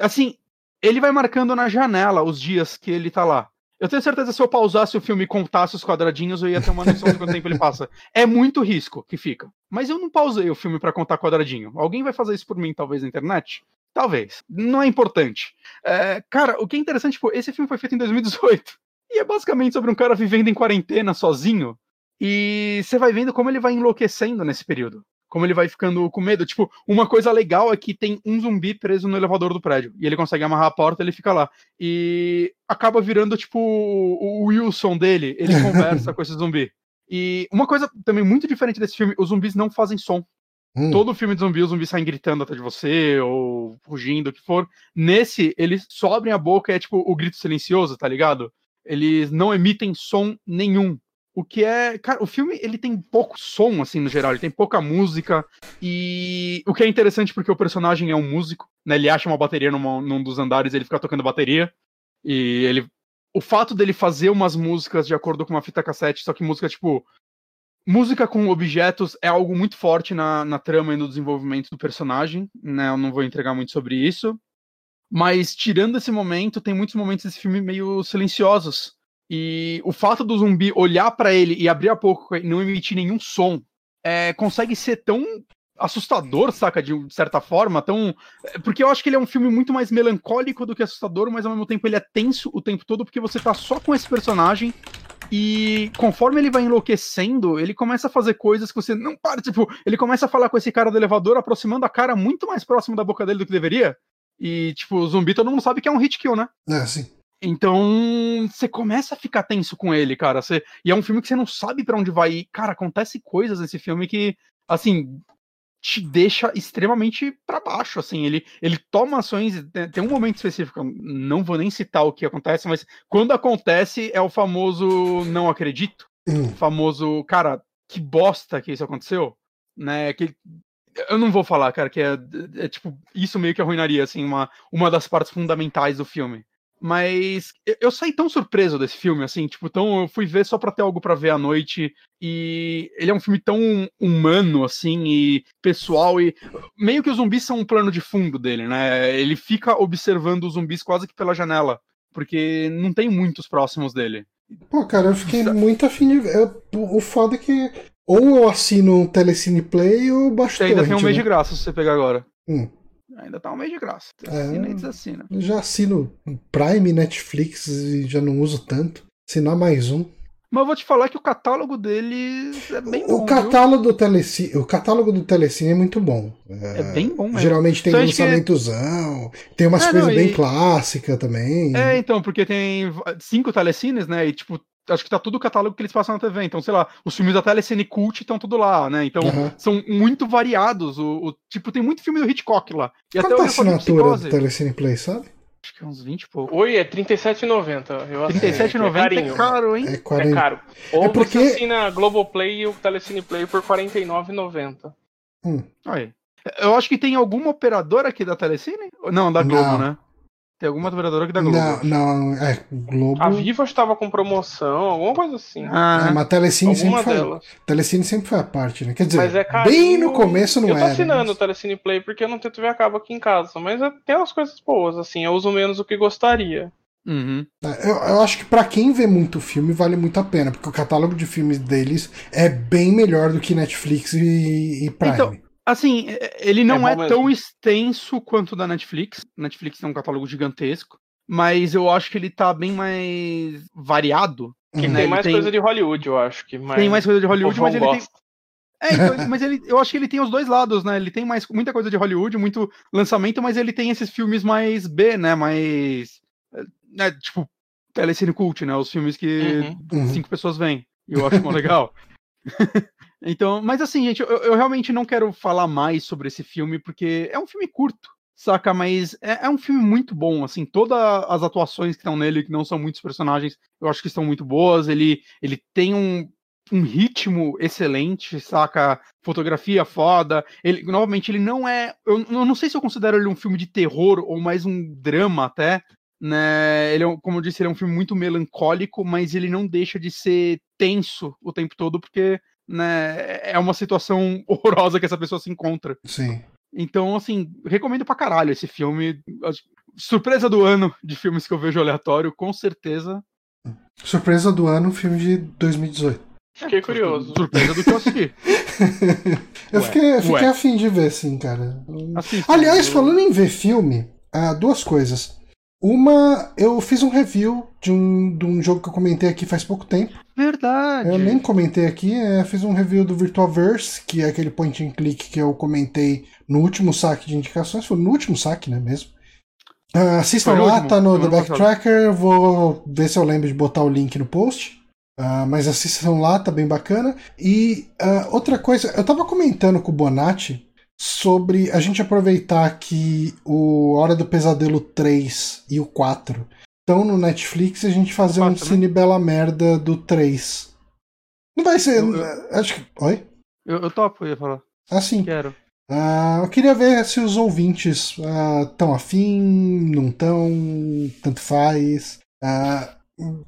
assim, ele vai marcando na janela os dias que ele tá lá. Eu tenho certeza que se eu pausasse o filme e contasse os quadradinhos, eu ia ter uma noção de quanto tempo ele passa. É muito risco que fica. Mas eu não pausei o filme para contar quadradinho. Alguém vai fazer isso por mim, talvez, na internet? Talvez. Não é importante. É, cara, o que é interessante, tipo, esse filme foi feito em 2018. E é basicamente sobre um cara vivendo em quarentena sozinho. E você vai vendo como ele vai enlouquecendo nesse período como ele vai ficando com medo. Tipo, uma coisa legal é que tem um zumbi preso no elevador do prédio. E ele consegue amarrar a porta ele fica lá. E acaba virando, tipo, o Wilson dele. Ele conversa com esse zumbi. E uma coisa também muito diferente desse filme: os zumbis não fazem som. Hum. Todo filme de zumbi, os zumbis saem gritando atrás de você, ou fugindo, o que for. Nesse, eles só abrem a boca e é tipo o grito silencioso, tá ligado? Eles não emitem som nenhum. O que é. Cara, o filme ele tem pouco som, assim, no geral, ele tem pouca música. E o que é interessante porque o personagem é um músico, né? Ele acha uma bateria numa, num dos andares ele fica tocando bateria. E ele. O fato dele fazer umas músicas de acordo com uma fita cassete, só que música, tipo. Música com objetos é algo muito forte na, na trama e no desenvolvimento do personagem, né? Eu não vou entregar muito sobre isso. Mas tirando esse momento, tem muitos momentos desse filme meio silenciosos e o fato do zumbi olhar para ele e abrir a boca e não emitir nenhum som é, consegue ser tão assustador, saca? De certa forma, tão. É, porque eu acho que ele é um filme muito mais melancólico do que assustador, mas ao mesmo tempo ele é tenso o tempo todo, porque você tá só com esse personagem E conforme ele vai enlouquecendo, ele começa a fazer coisas que você não para. Tipo, ele começa a falar com esse cara do elevador, aproximando a cara muito mais próximo da boca dele do que deveria. E, tipo, o zumbi todo mundo sabe que é um hit kill, né? É, sim. Então, você começa a ficar tenso com ele, cara. Você... E é um filme que você não sabe para onde vai ir. Cara, acontece coisas nesse filme que, assim, te deixa extremamente para baixo, assim, ele, ele toma ações, tem um momento específico, não vou nem citar o que acontece, mas quando acontece é o famoso não acredito, Hum. famoso, cara, que bosta que isso aconteceu, né, que eu não vou falar, cara, que é, é, tipo, isso meio que arruinaria, assim, uma, uma das partes fundamentais do filme. Mas eu, saí tão surpreso desse filme, assim, tipo, tão, eu fui ver só pra ter algo pra ver à noite. E ele é um filme tão humano, assim, e pessoal, e meio que os zumbis são um plano de fundo dele, né? Ele fica observando os zumbis quase que pela janela, porque não tem muitos próximos dele. Pô, cara, eu fiquei muito afim de ver. Eu- o foda é que ou eu assino um Telecine Play ou baixo Você ainda tem um mês né? de graça se você pegar agora. Hum. Ainda tá um mês de graça. É. assina e desassina. Eu já assino Prime, Netflix e já não uso tanto. Assinar mais um. Mas eu vou te falar que o catálogo deles é bem o bom. viu? catálogo do Telecine, o catálogo do Telecine é muito bom. É bem bom mesmo. Geralmente tem Só acho que- lançamentozão, tem umas É, coisas não, bem e- clássicas também. É, então, porque tem cinco telecines, né? E, tipo, acho que tá tudo o catálogo que eles passam na TV. Então, sei lá, os filmes da Telecine Cult estão tudo lá, né? Então, Aham. são muito variados. O, o- tipo, tem muito filme do Hitchcock lá. E Quanto a hoje eu falei assinatura do. Telecine Play, sabe? Acho que é uns 20 e pouco. Oi, é R$37,90. Eu assino, que é R$37,90 é caro, hein? É É 40. caro. Ou É porque- você assina a Globoplay e o Telecine Play por R$49,90. Hum. Aí. Eu acho que tem alguma operadora aqui da Telecine? Não, da Globo, Não. né? Tem alguma operadora aqui da Globo. Não, não, é Globo. A Viva estava com promoção, alguma coisa assim. Ah, É, mas Telecine sempre, foi, delas. Telecine sempre foi a parte, né? Quer dizer, Mas é carinho. bem no começo não Eu tô era. assinando o mas- Telecine Play porque eu não tenho TV a cabo aqui em casa. Mas é- tem umas coisas boas, assim. Eu uso menos do que gostaria. uhum. Eu, eu acho que pra quem vê muito filme vale muito a pena, porque o catálogo de filmes deles é bem melhor do que Netflix e, e Prime. Então, Assim, é- ele não bom é, mesmo. tão extenso quanto o da Netflix. Netflix tem um catálogo gigantesco. Mas eu acho que ele tá bem mais variado. Hum. né, Tem mais tem- coisa de Hollywood, eu acho. Que mais... Tem mais coisa de Hollywood, mas ele tem. gosta. É, então, mas ele, eu acho que ele tem os dois lados, né? Ele tem mais, muita coisa de Hollywood, muito lançamento, mas ele tem esses filmes mais B, né? Mais. é, Né, tipo, Telecine Cult, né? Os filmes que Uhum. Uhum. cinco pessoas veem. E eu acho mó legal. então, mas assim, gente, eu, eu realmente não quero falar mais sobre esse filme, porque é um filme curto, saca? Mas é, é um filme muito bom, assim, todas as atuações que estão nele, que não são muitos personagens, eu acho que estão muito boas. Ele, ele tem um, um ritmo excelente, saca? Fotografia foda. Ele, novamente, ele não é. Eu, eu não sei se eu considero ele um filme de terror ou mais um drama até. Né? Ele é, como eu disse, ele é um filme muito melancólico, mas ele não deixa de ser tenso o tempo todo, porque né, é uma situação horrorosa que essa pessoa se encontra. Sim. Então, assim, recomendo pra caralho esse filme. Surpresa do ano de filmes que eu vejo aleatório, com certeza. Surpresa do ano, filme de 2018. Fiquei curioso. Surpresa do que eu assisti. eu Ué, fiquei, eu fiquei ué. afim de ver, sim, cara. Assista. Aliás, Eu- falando em ver filme, ah, duas coisas. Uma, eu fiz um review de um, de um jogo que eu comentei aqui faz pouco tempo. Verdade. Eu nem comentei aqui, é, fiz um review do Virtualverse, que é aquele point and click que eu comentei no último saque de indicações. Foi no último saque, né, mesmo? Ah, assistam lá, último, tá no The. Backtracker. Vou ver se eu lembro de botar o link no post. Ah, mas assistam lá, tá bem bacana. E ah, outra coisa, eu tava comentando com o Bonatti sobre a gente aproveitar que o Hora do Pesadelo 3 e o 4 estão no Netflix e a gente fazer um né? Cine Bela Merda do 3. Não vai ser. Eu- eu- Acho que. Oi? Eu, eu topo, eu ia falar. Assim. Quero. Ah, eu queria ver se os ouvintes estão afim, não estão, tanto faz. Ah,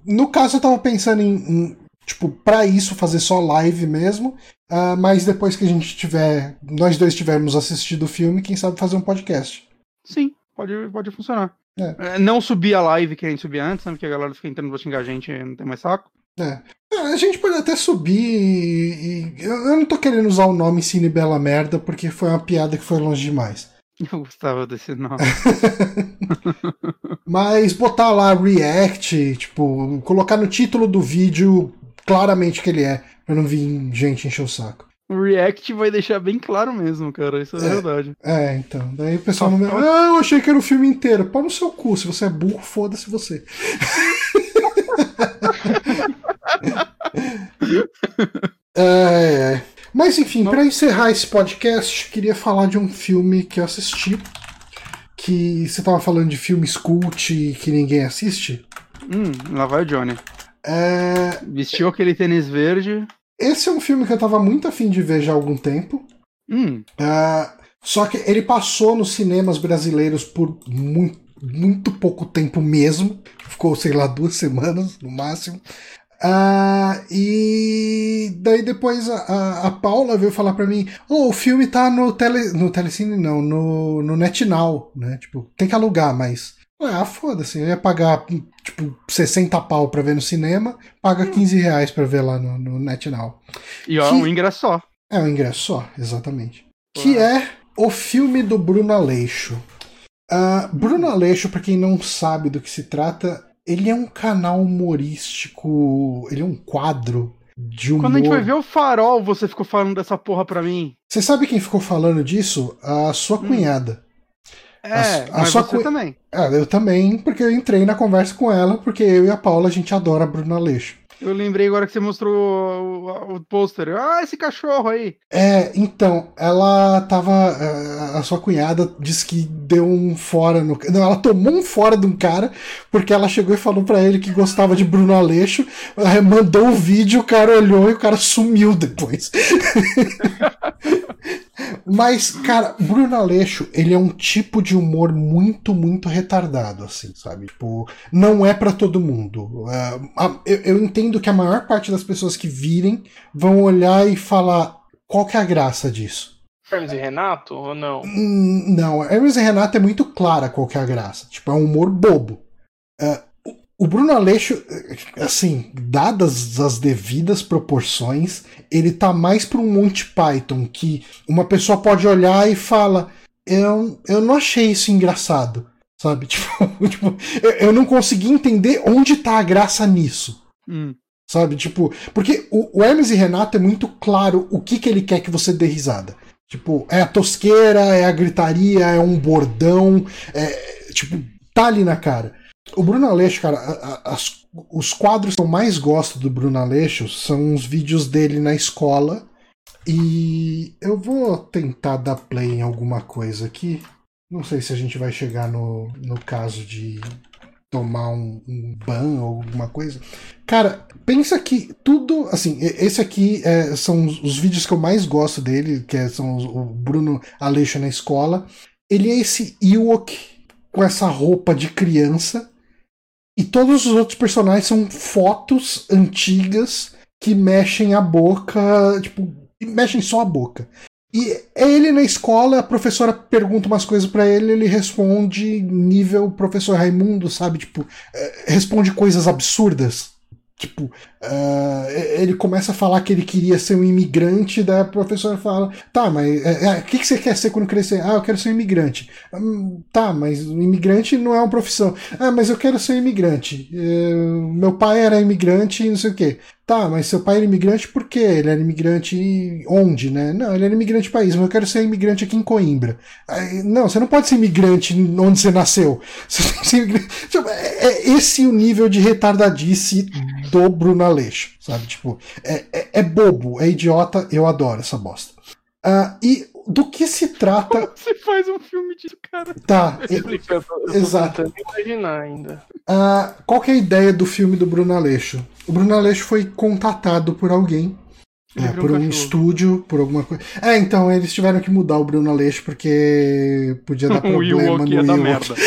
no caso, eu tava pensando em, em, tipo, pra isso fazer só live mesmo. ah, mas depois que a gente tiver, nós dois tivermos assistido o filme, quem sabe fazer um podcast. Sim, pode, pode funcionar. É. É, Não subir a live que a gente subia antes, né? Porque a galera fica entrando pra xingar a gente e não tem mais saco. É. Ah, A gente pode até subir e. e- eu não tô querendo usar o nome Cine Bela Merda porque foi uma piada que foi longe demais. Eu gostava desse nome. Mas botar lá react, tipo, colocar no título do vídeo claramente que ele é, pra não vir gente encher o saco. O React vai deixar bem claro mesmo, cara. Isso é, É. verdade. É, então. Daí o pessoal não. Ah, eu achei que era o filme inteiro. Pau no seu cu. Se você é burro, foda-se você. É, é. Mas enfim, pra encerrar esse podcast, queria falar de um filme que eu assisti. Que você tava falando de filmes cult que ninguém assiste. Hum, lá vai o Johnny. É, Vestiu aquele tênis verde. esse é um filme que eu tava muito afim de ver já há algum tempo. Hum, Ah, só que ele passou nos cinemas brasileiros por muito, muito pouco tempo mesmo. Ficou, sei lá, duas semanas no máximo. Ah, e daí depois a, a, a Paula veio falar pra mim: Oh, o filme tá no, tele, no Telecine, não, no, no NetNow, né? Tipo, tem que alugar, mas. Ah, foda-se, eu ia pagar tipo 60 pau pra ver no cinema, paga 15 reais pra ver lá no, no NetNow. e ó, Que- um ingresso só. É um ingresso só, exatamente. Que é o filme do Bruno Aleixo. Ah, Bruno Aleixo, pra quem não sabe do que se trata, ele é um canal humorístico. Ele é um quadro de humor. Quando a gente foi ver o farol, você ficou falando dessa porra pra mim. Você sabe quem ficou falando disso? A sua Hum. cunhada. É, A- a mas sua você cu- também. Ah, eu também, porque eu entrei na conversa com ela, porque eu e a Paula a gente adora Bruno Aleixo. Eu lembrei agora que você mostrou o, o, o pôster. Ah, esse cachorro aí. É, então, ela tava. eh, A sua cunhada disse que deu um fora no. Não, ela tomou um fora de um cara, porque ela chegou e falou pra ele que gostava de Bruno Aleixo, eh, mandou o vídeo, o cara olhou e o cara sumiu depois. Mas, cara, Bruno Aleixo, ele é um tipo de humor muito, muito retardado, assim, sabe? Tipo, não é pra todo mundo. A- eu, entendo que a maior parte das pessoas que virem vão olhar e falar qual que é a graça disso. Hermes e Renato ou não? Hum, Não, Hermes e Renato é muito clara qual que é a graça. Tipo, é um humor bobo. Ah, o- Bruno Aleixo, assim, dadas as devidas proporções, ele tá mais pra um Monty Python, que uma pessoa pode olhar e fala: Eu, eu não achei isso engraçado. Sabe? Tipo, tipo, eu, eu não consegui entender onde tá a graça nisso. Hum. Sabe? Tipo, porque o, o Hermes e Renato é muito claro o que, que ele quer que você dê risada. Tipo, é a tosqueira, é a gritaria, é um bordão, é, tipo, tá ali na cara. O Bruno Aleixo, cara, as- os quadros que eu mais gosto do Bruno Aleixo são os vídeos dele na escola. E eu vou tentar dar play em alguma coisa aqui. Não sei se a gente vai chegar no, no caso de tomar um, um ban ou alguma coisa. Cara, pensa que tudo. Assim, esse aqui é, são os, os vídeos que eu mais gosto dele, que é- são os- o Bruno Aleixo na escola. Ele é esse Ewok com essa roupa de criança. E todos os outros personagens são fotos antigas que mexem a boca, tipo, mexem só a boca. E é ele na escola, a professora pergunta umas coisas pra ele, ele responde nível professor Raimundo, sabe? Tipo, eh, responde coisas absurdas. Tipo, ah, ele começa a falar que ele queria ser um imigrante, daí a professora fala: Tá, mas eh, eh, o que, que você quer ser quando crescer? Ah, eu quero ser um imigrante. "Hum, tá, mas um imigrante não é uma profissão. Ah, mas eu quero ser um imigrante. Eh, meu pai era imigrante e não sei o quê. Tá, mas seu pai era imigrante por quê? Ele era imigrante onde, né? Não, ele era imigrante país, mas eu quero ser imigrante aqui em Coimbra. Não, você não pode ser imigrante onde você nasceu. Você tem que ser imigrante. Tipo, é, é esse o nível de retardadice do Bruno Aleixo, sabe? Tipo, é, é, é bobo, é idiota, eu adoro essa bosta. Ah, e do que se trata. Você faz um filme disso, cara. Tá, e- Explica, eu tô, eu tô Exato. tentando imaginar ainda. Ah, qual que é a ideia do filme do Bruno Aleixo? O Bruno Aleixo foi contatado por alguém, é, por um cachorro. estúdio, por alguma coisa. É, então eles tiveram que mudar o Bruno Aleixo porque podia dar problema no ia dar merda.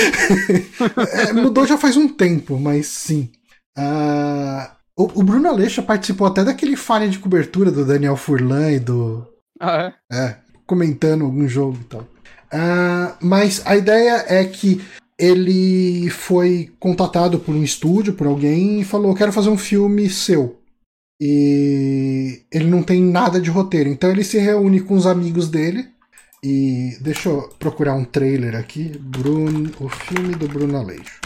É, mudou já faz um tempo, mas sim. Ah, o, o Bruno Aleixo participou até daquele falha de cobertura do Daniel Furlan e do, Ah, é? é, comentando algum jogo e tal. Ah, mas a ideia é que ele foi contatado por um estúdio, por alguém, e falou: Quero fazer um filme seu. E ele não tem nada de roteiro. Então ele se reúne com os amigos dele E deixa eu procurar um trailer aqui. Bruno, o filme do Bruno Aleixo.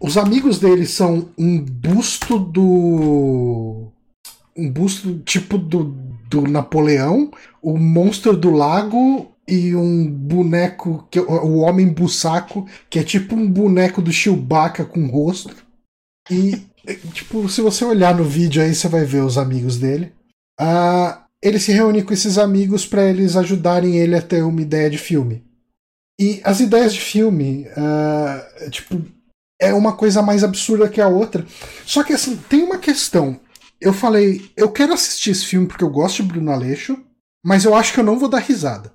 Os amigos dele são um busto do. Um busto tipo do, do Napoleão, o monstro do lago e um boneco, que o Homem Bussaco, que é tipo um boneco do Chewbacca com rosto. E, tipo, se você olhar no vídeo aí, você vai ver os amigos dele. Uh, ele se reúne com esses amigos para eles ajudarem ele a ter uma ideia de filme. E as ideias de filme, uh, tipo, é uma coisa mais absurda que a outra. Só que assim, tem uma questão. Eu falei, eu quero assistir esse filme porque eu gosto de Bruno Aleixo, mas eu acho que eu não vou dar risada.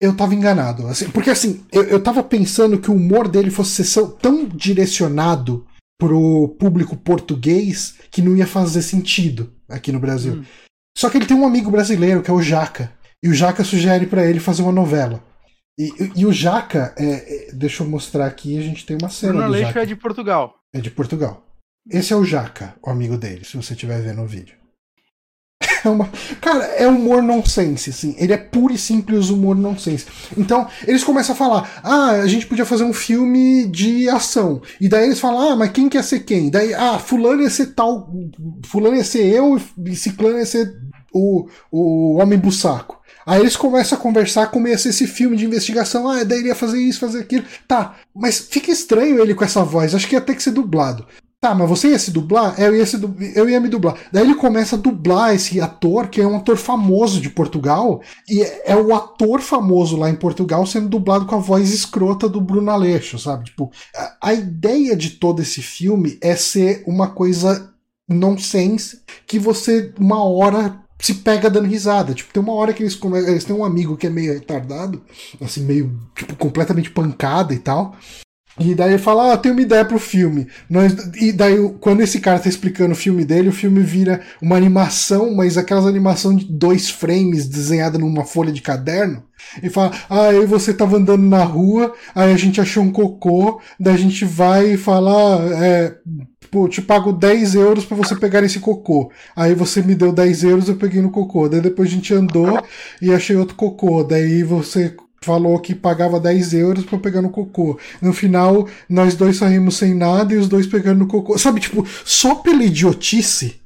Eu tava enganado. Assim, porque assim, eu, eu tava pensando que o humor dele fosse ser tão direcionado pro público português que não ia fazer sentido aqui no Brasil. Hum. Só que ele tem um amigo brasileiro que é o Jaca. E o Jaca sugere para ele fazer uma novela. E, e o Jaca, é, é, deixa eu mostrar aqui, a gente tem uma cena. Bruno Aleixo Jaca. é de Portugal. É de Portugal. Esse é o Jaca, o amigo dele, se você estiver vendo o vídeo. É uma... Cara, é humor nonsense, assim. Ele é puro e simples humor nonsense. Então, eles começam a falar: ah, a gente podia fazer um filme de ação. E daí eles falam: ah, mas quem quer ser quem? Daí, ah, Fulano ia ser tal. Fulano ia ser eu e Ciclano ia ser o, o Homem Bussaco. Aí eles começam a conversar como ia ser esse filme de investigação. Ah, daí ele ia fazer isso, fazer aquilo. Tá, mas fica estranho ele com essa voz. Acho que ia ter que ser dublado. Tá, mas você ia se dublar? É, eu ia, se du... eu ia me dublar. Daí ele começa a dublar esse ator, que é um ator famoso de Portugal, e é o ator famoso lá em Portugal sendo dublado com a voz escrota do Bruno Aleixo, sabe? Tipo, a, a ideia de todo esse filme é ser uma coisa nonsense que você, uma hora, se pega dando risada. Tipo, tem uma hora que eles, eles têm um amigo que é meio retardado, assim, meio, tipo, completamente pancada e tal. E daí ele fala, ah, tenho uma ideia pro filme. Nós, e daí, quando esse cara tá explicando o filme dele, o filme vira uma animação, mas aquelas animação de dois frames desenhada numa folha de caderno. E fala, ah, aí você tava andando na rua, aí a gente achou um cocô, daí a gente vai e fala, ah, é, pô, te pago 10 euros para você pegar esse cocô. Aí você me deu 10 euros, eu peguei no cocô. Daí depois a gente andou e achei outro cocô. Daí você falou que pagava 10 euros para pegar no cocô. No final, nós dois saímos sem nada e os dois pegando no cocô. Sabe, tipo, só pela idiotice,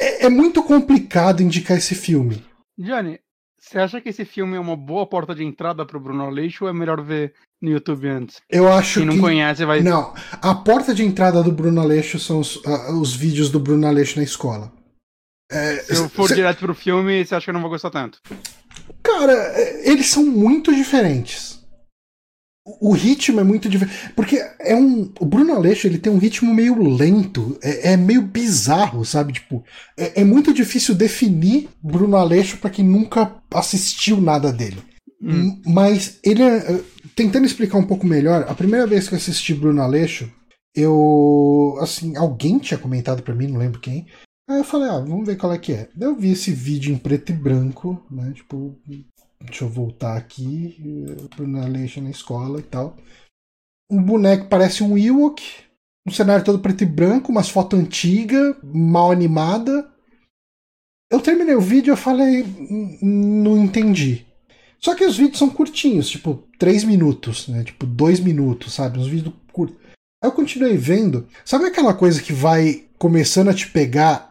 é, é muito complicado indicar esse filme. Johnny, você acha que esse filme é uma boa porta de entrada pro Bruno Aleixo ou é melhor ver no YouTube antes? Eu acho Quem não que... conhece vai... Não, a porta de entrada do Bruno Aleixo são os, uh, os vídeos do Bruno Aleixo na escola. É, Se eu for cê... direto pro filme, você acha que eu não vou gostar tanto? Cara, é, eles são muito diferentes. O ritmo é muito diferente. Porque é um. O Bruno Aleixo ele tem um ritmo meio lento. É, é meio bizarro, sabe? Tipo, é, é, muito difícil definir Bruno Aleixo para quem nunca assistiu nada dele. Hum. Mas ele é. Tentando explicar um pouco melhor, a primeira vez que eu assisti Bruno Aleixo, eu. Assim, alguém tinha comentado para mim, não lembro quem, Aí eu falei, ah, vamos ver qual é que é. Daí eu vi esse vídeo em preto e branco, né? Tipo, deixa eu voltar aqui, na Aleixo na escola e tal. Um boneco parece um Ewok, um cenário todo preto e branco, umas fotos antigas, mal animada. Eu terminei o vídeo e falei, não entendi. Só que os vídeos são curtinhos, tipo, 3 minutos, né? Tipo, 2 minutos, sabe? Uns vídeos curtos. Aí eu continuei vendo. Sabe aquela coisa que vai começando a te pegar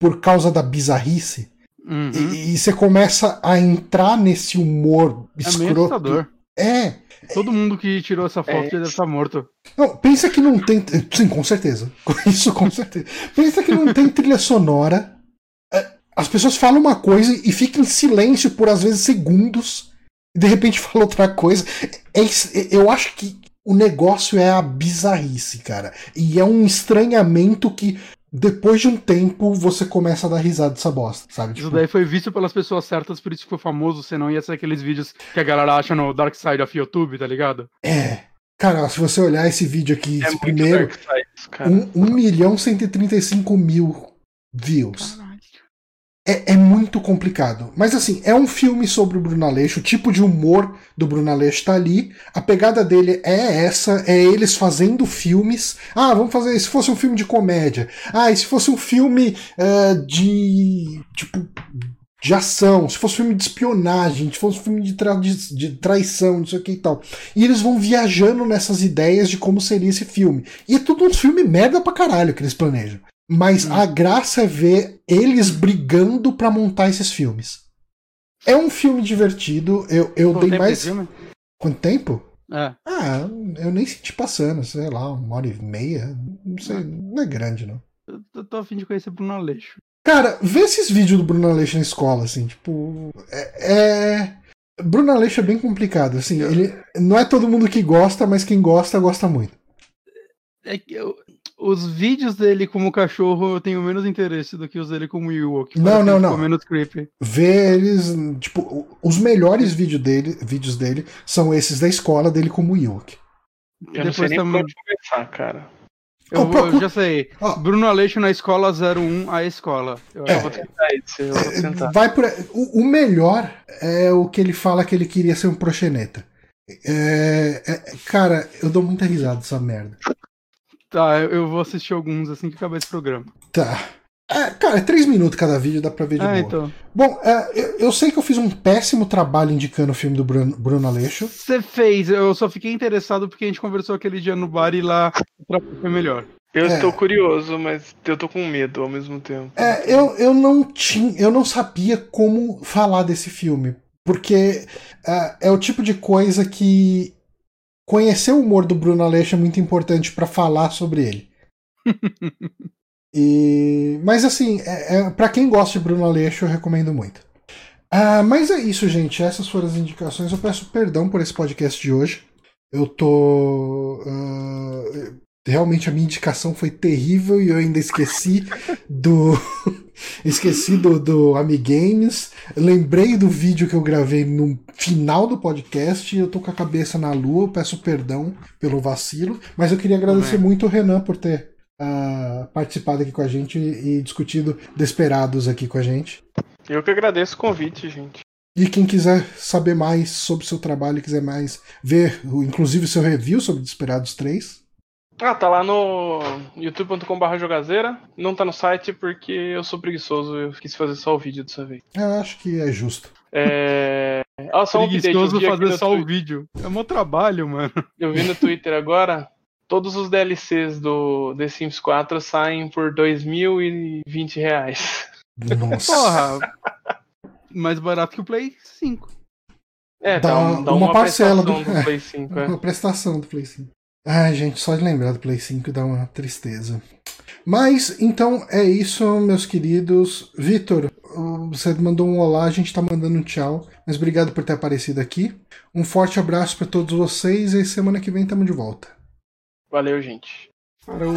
por causa da bizarrice. Uhum. E, e, você começa a entrar nesse humor é escroto. É. Todo mundo que tirou essa foto é. deve estar morto. Não, pensa que não tem. Sim, com certeza. Isso com certeza. pensa que não tem trilha sonora. É, as pessoas falam uma coisa e ficam em silêncio por às vezes segundos. E de repente fala outra coisa. É, eu acho que o negócio é a bizarrice, cara. E é um estranhamento que depois de um tempo você começa a dar risada dessa bosta, sabe? Tipo... Isso daí foi visto pelas pessoas certas, por isso que foi famoso, senão ia ser aqueles vídeos que a galera acha no Dark Side of YouTube, tá ligado? É. Cara, se você olhar esse vídeo aqui, é esse primeiro, Side, 1 milhão 135 mil views. Caralho é, é, muito complicado. Mas assim, é um filme sobre o Bruno Aleixo, o tipo de humor do Bruno Aleixo tá ali. A pegada dele é essa, é eles fazendo filmes. Ah, vamos fazer. Se fosse um filme de comédia. Ah, e se fosse um filme uh, de. Tipo. de ação, se fosse filme de espionagem, se fosse filme de, tra de traição, não sei o que e tal. E eles vão viajando nessas ideias de como seria esse filme. E é tudo um filme merda pra caralho que eles planejam. Mas hum. a graça é ver eles brigando para montar esses filmes. É um filme divertido. Eu, eu dei mais. Quanto tempo? É. Ah, eu nem senti passando, sei lá, uma hora e meia. Não sei, não é grande, não. Eu, tô afim de conhecer Bruno Aleixo. Cara, vê esses vídeos do Bruno Aleixo na escola, assim, tipo. É. é... Bruno Aleixo é bem complicado, assim. Ele não é todo mundo que gosta, mas quem gosta, gosta muito. É que eu, os vídeos dele como cachorro eu tenho menos interesse do que os dele como Ewok. Não, não, não. menos creepy. Vê eles, tipo, os melhores vídeos dele, vídeos dele são esses da escola dele como Ewok. Eu não sei nem também... começar, cara. Eu, vou, eu já sei. Oh. Bruno Aleixo na escola 01, a escola. Eu, é, vou tentar isso. Eu vou é, tentar. Vai por... o, o, melhor é o que ele fala que ele queria ser um proxeneta. É, é, cara, eu dou muita risada dessa merda. Tá, eu vou assistir alguns assim que acabar esse programa. Tá. É, cara, é três minutos cada vídeo, dá pra ver de ah, boa. Então. Bom, é, eu, eu, sei que eu fiz um péssimo trabalho indicando o filme do Bruno, Bruno Aleixo. Você fez, eu só fiquei interessado porque a gente conversou aquele dia no bar e lá foi melhor. Eu é. estou curioso, mas eu tô com medo ao mesmo tempo. É, eu, eu não tinha. Eu não sabia como falar desse filme. Porque é, é o tipo de coisa que conhecer o humor do Bruno Aleixo é muito importante para falar sobre ele. e, mas assim, é, é para quem gosta de Bruno Aleixo, eu recomendo muito. Ah, mas é isso, gente. Essas foram as indicações. Eu peço perdão por esse podcast de hoje. Eu tô. Uh, realmente a minha indicação foi terrível e eu ainda esqueci do. Esqueci do, do Amigames. Lembrei do vídeo que eu gravei no final do podcast. Eu tô com a cabeça na lua. Peço perdão pelo vacilo. Mas eu queria agradecer muito o Renan por ter uh, participado aqui com a gente e discutido Desperados aqui com a gente. Eu que agradeço o convite, gente. E quem quiser saber mais sobre o seu trabalho, quiser mais ver, inclusive o seu review sobre Desperados 3, ah, tá lá no youtube.com.br jogazeira. Não tá no site porque eu sou preguiçoso. Eu quis fazer só o vídeo dessa vez. Eu acho que é justo. É. Ah, só um preguiçoso fazer só o vídeo. É um trabalho, mano. Eu vi no Twitter agora. Todos os DLCs do The Sims 4 saem por 2.020 reais. Nossa. Porra. Mais barato que o Play 5. É, dá, dá, dá uma, uma, parcela do, do Play 5. É. Uma prestação do Play 5. Ai, gente, só de lembrar do Play 5 dá uma tristeza. Mas, então, é isso, meus queridos. Vitor, você mandou um olá, a gente tá mandando um tchau. Mas obrigado por ter aparecido aqui. Um forte abraço para todos vocês e semana que vem tamo de volta. Valeu, gente. Falou.